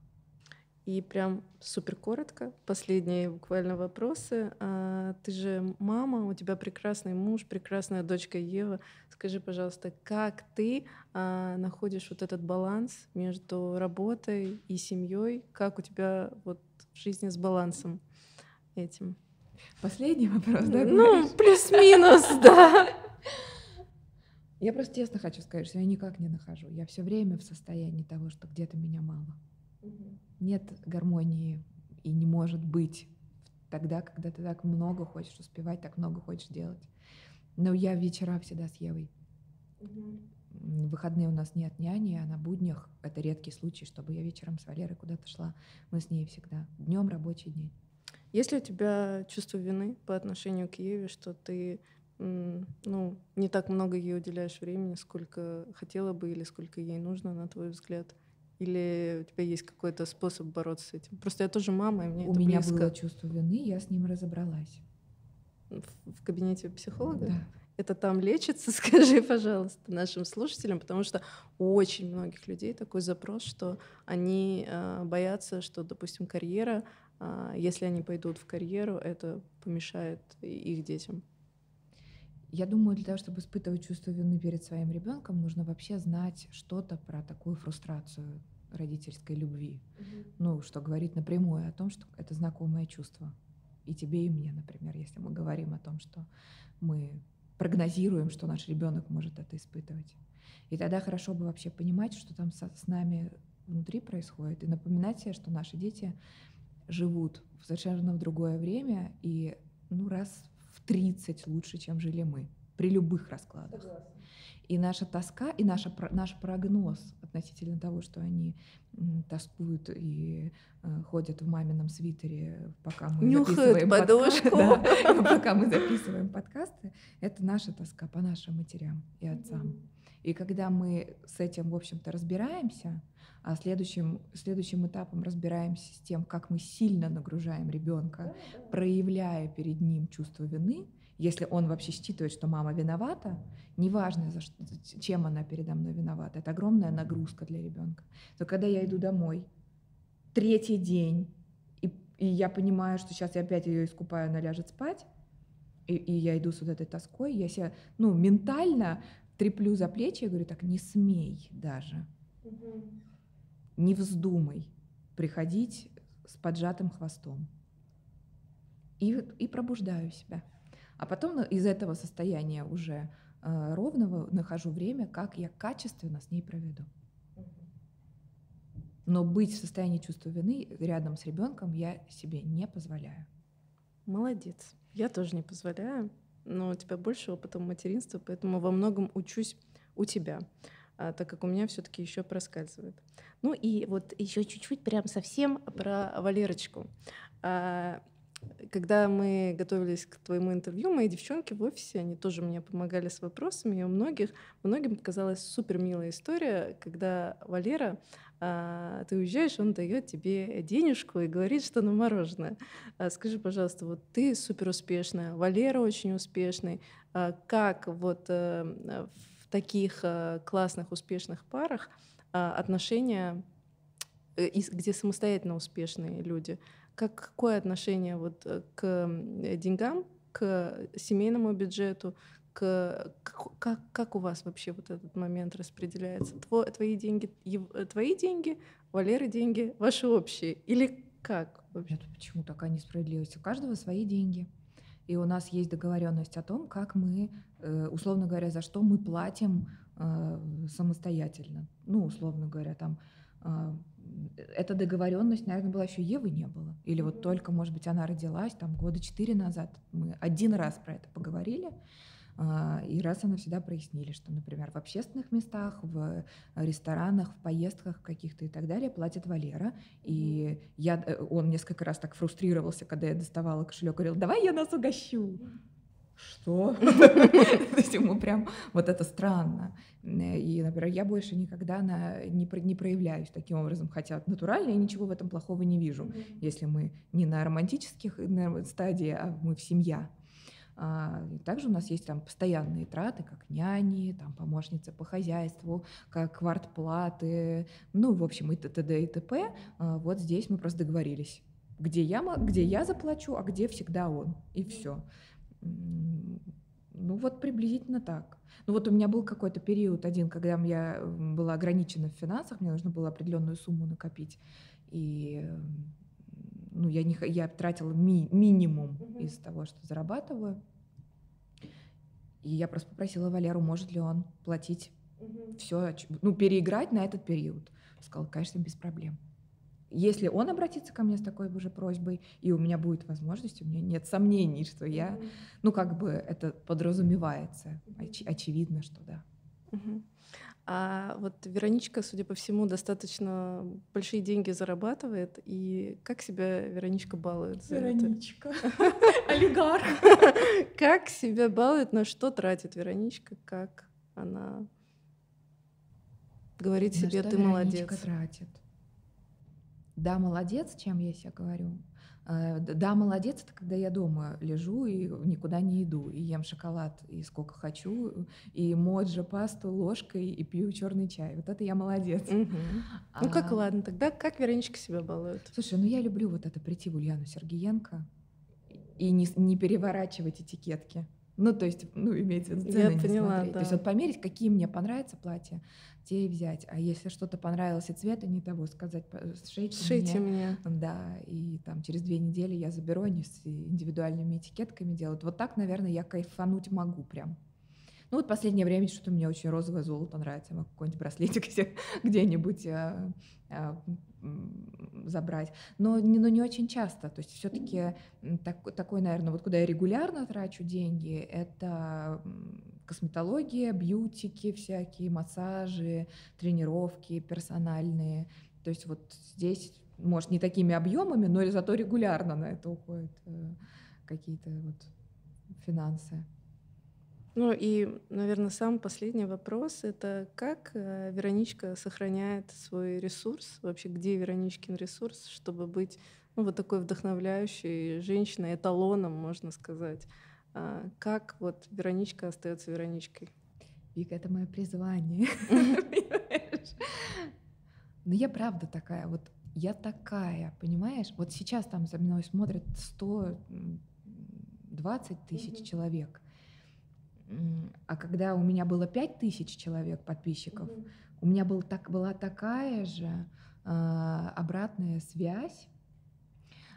И прям супер коротко, последние буквально вопросы. А, ты же мама, у тебя прекрасный муж, прекрасная дочка Ева. Скажи, пожалуйста, как ты а, находишь вот этот баланс между работой и семьей? Как у тебя вот в жизни с балансом этим? Последний вопрос, да? Ну, плюс-минус, да. Я просто честно хочу сказать, что я никак не нахожу. Я все время в состоянии того, что где-то меня мало. Нет гармонии и не может быть тогда, когда ты так много хочешь успевать, так много хочешь делать. Но я вечера всегда с Евой. В выходные у нас нет няни, а на буднях это редкий случай, чтобы я вечером с Валерой куда-то шла. Мы с ней всегда. Днем рабочий день. Есть ли у тебя чувство вины по отношению к Еве, что ты ну, не так много ей уделяешь времени, сколько хотела бы или сколько ей нужно, на твой взгляд? Или у тебя есть какой-то способ бороться с этим? Просто я тоже мама, и мне У это меня близко. было чувство вины, я с ним разобралась. В, в кабинете психолога? Да. Это там лечится, скажи, пожалуйста, нашим слушателям, потому что у очень многих людей такой запрос, что они э, боятся, что, допустим, карьера, э, если они пойдут в карьеру, это помешает их детям. Я думаю, для того, чтобы испытывать чувство вины перед своим ребенком, нужно вообще знать что-то про такую фрустрацию родительской любви. Угу. Ну, что говорит напрямую о том, что это знакомое чувство. И тебе, и мне, например, если мы говорим о том, что мы прогнозируем, что наш ребенок может это испытывать. И тогда хорошо бы вообще понимать, что там со, с нами внутри происходит, и напоминать себе, что наши дети живут в совершенно в другое время, и ну, раз в 30 лучше, чем жили мы при любых раскладах. Согласна. И наша тоска, и наша, наш прогноз относительно того, что они тоскуют и э, ходят в мамином свитере, пока мы Нюхают записываем подушку. Подкасты, да, пока мы записываем подкасты, это наша тоска по нашим матерям и отцам. И когда мы с этим, в общем-то, разбираемся, а следующим, следующим этапом разбираемся с тем, как мы сильно нагружаем ребенка, проявляя перед ним чувство вины, если он вообще считывает, что мама виновата, неважно, за что, чем она передо мной виновата, это огромная нагрузка для ребенка. То когда я иду домой, третий день, и, и я понимаю, что сейчас я опять ее искупаю, она ляжет спать, и, и я иду с вот этой тоской, я себя, ну, ментально треплю за плечи и говорю, так, не смей даже. Угу не вздумай приходить с поджатым хвостом. И, и пробуждаю себя. А потом из этого состояния уже э, ровного нахожу время, как я качественно с ней проведу. Но быть в состоянии чувства вины рядом с ребенком я себе не позволяю. Молодец. Я тоже не позволяю, но у тебя больше опыта материнства, поэтому во многом учусь у тебя. а, так как у меня все-таки еще проскальзывает. Ну и вот еще чуть-чуть прям совсем про Валерочку. А, когда мы готовились к твоему интервью, мои девчонки в офисе, они тоже мне помогали с вопросами, и у многих, многим показалась супер милая история, когда Валера, а, ты уезжаешь, он дает тебе денежку и говорит, что на мороженое. А, скажи, пожалуйста, вот ты супер успешная, Валера очень успешный, а, как вот а, в таких а, классных, успешных парах а, отношения, э, где самостоятельно успешные люди — как, какое отношение вот э, к деньгам, к семейному бюджету, к, как, как у вас вообще вот этот момент распределяется? Тво, твои деньги, э, твои деньги, Валеры деньги, ваши общие? Или как вообще? Это почему такая несправедливость? У каждого свои деньги. И у нас есть договоренность о том, как мы, э, условно говоря, за что мы платим самостоятельно. Ну, условно говоря, там эта договоренность, наверное, была еще Евы не было. Или вот только, может быть, она родилась там года четыре назад. Мы один раз про это поговорили. А, и раз она всегда прояснили, что, например, в общественных местах, в ресторанах, в поездках каких-то и так далее платит Валера. И я, э, он несколько раз так фрустрировался, когда я доставала кошелек, говорил, давай я нас угощу что? То есть ему прям вот это странно. И, например, я больше никогда на, не, не проявляюсь таким образом, хотя натурально я ничего в этом плохого не вижу, если мы не на романтических на стадии, а мы в семья. А, также у нас есть там постоянные траты, как няни, там помощницы по хозяйству, как квартплаты, ну, в общем, и т.д. и т.п. А, вот здесь мы просто договорились, где я, где я заплачу, а где всегда он, и все. Ну вот приблизительно так. Ну вот у меня был какой-то период один, когда я была ограничена в финансах, мне нужно было определенную сумму накопить. И ну, я, не, я тратила ми, минимум mm-hmm. из того, что зарабатываю. И я просто попросила Валеру, может ли он платить mm-hmm. все, ну, переиграть на этот период. Сказал, конечно, без проблем. Если он обратится ко мне с такой же просьбой, и у меня будет возможность, у меня нет сомнений, что я, ну, как бы это подразумевается. Оч- очевидно, что да. А вот Вероничка, судя по всему, достаточно большие деньги зарабатывает. И как себя Вероничка балует за Вероничка. Олигарх. Как себя балует, на что тратит Вероничка, как она говорит себе, ты молодец. тратит. Да, молодец, чем я себе говорю. Э, да, молодец, это когда я дома лежу и никуда не иду, и ем шоколад, и сколько хочу, и моджа пасту ложкой, и пью черный чай. Вот это я молодец. Угу. А... Ну как, ладно, тогда как Вероничка себя балует? Слушай, ну я люблю вот это прийти в Ульяну Сергеенко и не, не переворачивать этикетки. Ну, то есть, ну, имеется в виду цены Я поняла, смотреть. Да. То есть вот померить, какие мне понравятся платья, те и взять. А если что-то понравилось и цвета не того, сказать, сшейте, сшейте мне. мне. Да, и там через две недели я заберу, они с индивидуальными этикетками делают. Вот так, наверное, я кайфануть могу прям. Ну вот последнее время что-то мне очень розовое золото нравится. Могу какой-нибудь браслетик где-нибудь а, а, забрать. Но не, но не очень часто. То есть все-таки так, такой, наверное, вот куда я регулярно трачу деньги, это косметология, бьютики всякие, массажи, тренировки персональные. То есть вот здесь, может, не такими объемами, но зато регулярно на это уходят э, какие-то вот финансы. Ну и, наверное, самый последний вопрос — это как э, Вероничка сохраняет свой ресурс, вообще где Вероничкин ресурс, чтобы быть ну, вот такой вдохновляющей женщиной, эталоном, можно сказать. А как вот Вероничка остается Вероничкой? Вика, это мое призвание. Но я правда такая, вот я такая, понимаешь? Вот сейчас там за мной смотрят 120 тысяч человек. А когда у меня было 5 тысяч человек подписчиков, mm-hmm. у меня был так, была такая же э, обратная связь,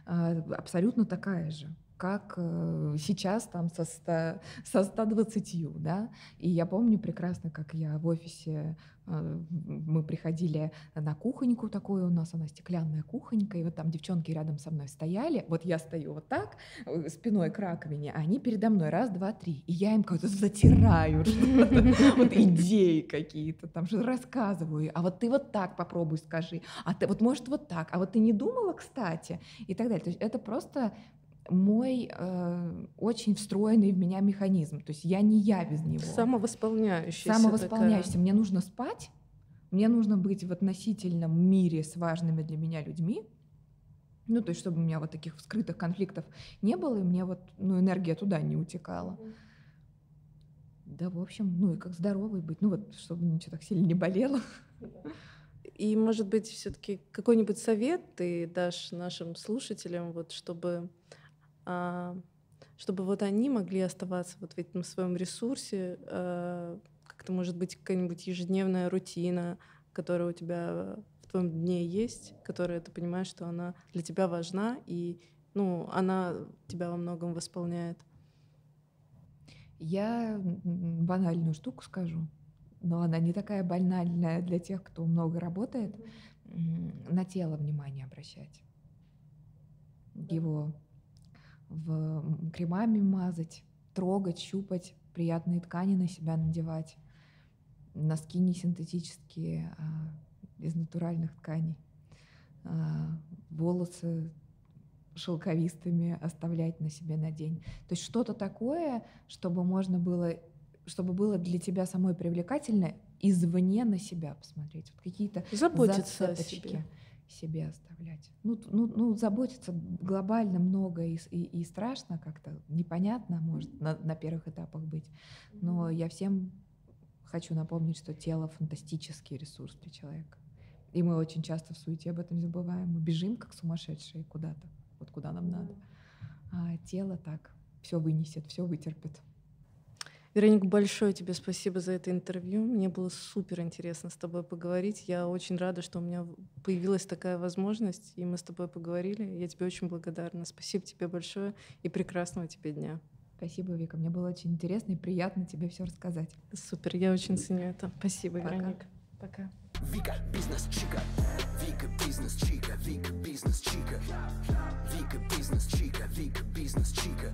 э, абсолютно такая же. Как э, сейчас там со, 100, со 120, да, и я помню прекрасно, как я в офисе, э, мы приходили на кухоньку такую, у нас она стеклянная кухонька, и вот там девчонки рядом со мной стояли, вот я стою вот так, э, спиной к раковине, а они передо мной раз, два, три, и я им как-то затираю вот идеи какие-то, там что рассказываю, а вот ты вот так попробуй скажи, а ты вот может вот так, а вот ты не думала, кстати, и так далее. То есть это просто мой э, очень встроенный в меня механизм. То есть я не я без него. Самовосполняющийся. Самовосполняющийся. Такая. Мне нужно спать, мне нужно быть в относительном мире с важными для меня людьми. Ну, то есть, чтобы у меня вот таких скрытых конфликтов не было, и мне вот, ну, энергия туда не утекала. Да, в общем, ну и как здоровый быть, ну вот, чтобы ничего так сильно не болело. И, может быть, все-таки какой-нибудь совет ты дашь нашим слушателям, вот, чтобы чтобы вот они могли оставаться вот в этом своем ресурсе, а, как-то, может быть, какая-нибудь ежедневная рутина, которая у тебя в твоем дне есть, которая ты понимаешь, что она для тебя важна, и ну, она тебя во многом восполняет. Я банальную штуку скажу, но она не такая банальная для тех, кто много работает. На тело внимание обращать. Его в кремами мазать, трогать, щупать, приятные ткани на себя надевать, носки не синтетические, а из натуральных тканей, а, волосы шелковистыми оставлять на себе на день. То есть что-то такое, чтобы можно было, чтобы было для тебя самой привлекательно извне на себя посмотреть. Вот какие-то заботиться о себе себе оставлять. Ну, ну, ну заботиться глобально много и, и, и страшно как-то, непонятно, может, на, на первых этапах быть. Но я всем хочу напомнить, что тело — фантастический ресурс для человека. И мы очень часто в суете об этом забываем. Мы бежим, как сумасшедшие, куда-то, вот куда нам надо. А тело так все вынесет, все вытерпит. Вероник, большое тебе спасибо за это интервью. Мне было супер интересно с тобой поговорить. Я очень рада, что у меня появилась такая возможность, и мы с тобой поговорили. Я тебе очень благодарна. Спасибо тебе большое и прекрасного тебе дня. Спасибо, Вика. Мне было очень интересно и приятно тебе все рассказать. Супер, я очень ценю это. Спасибо, Пока. Вероника. Пока. Вика, бизнес чика. Вика, бизнес чика. Вика, бизнес чика. Вика, бизнес чика. Вика, бизнес чика.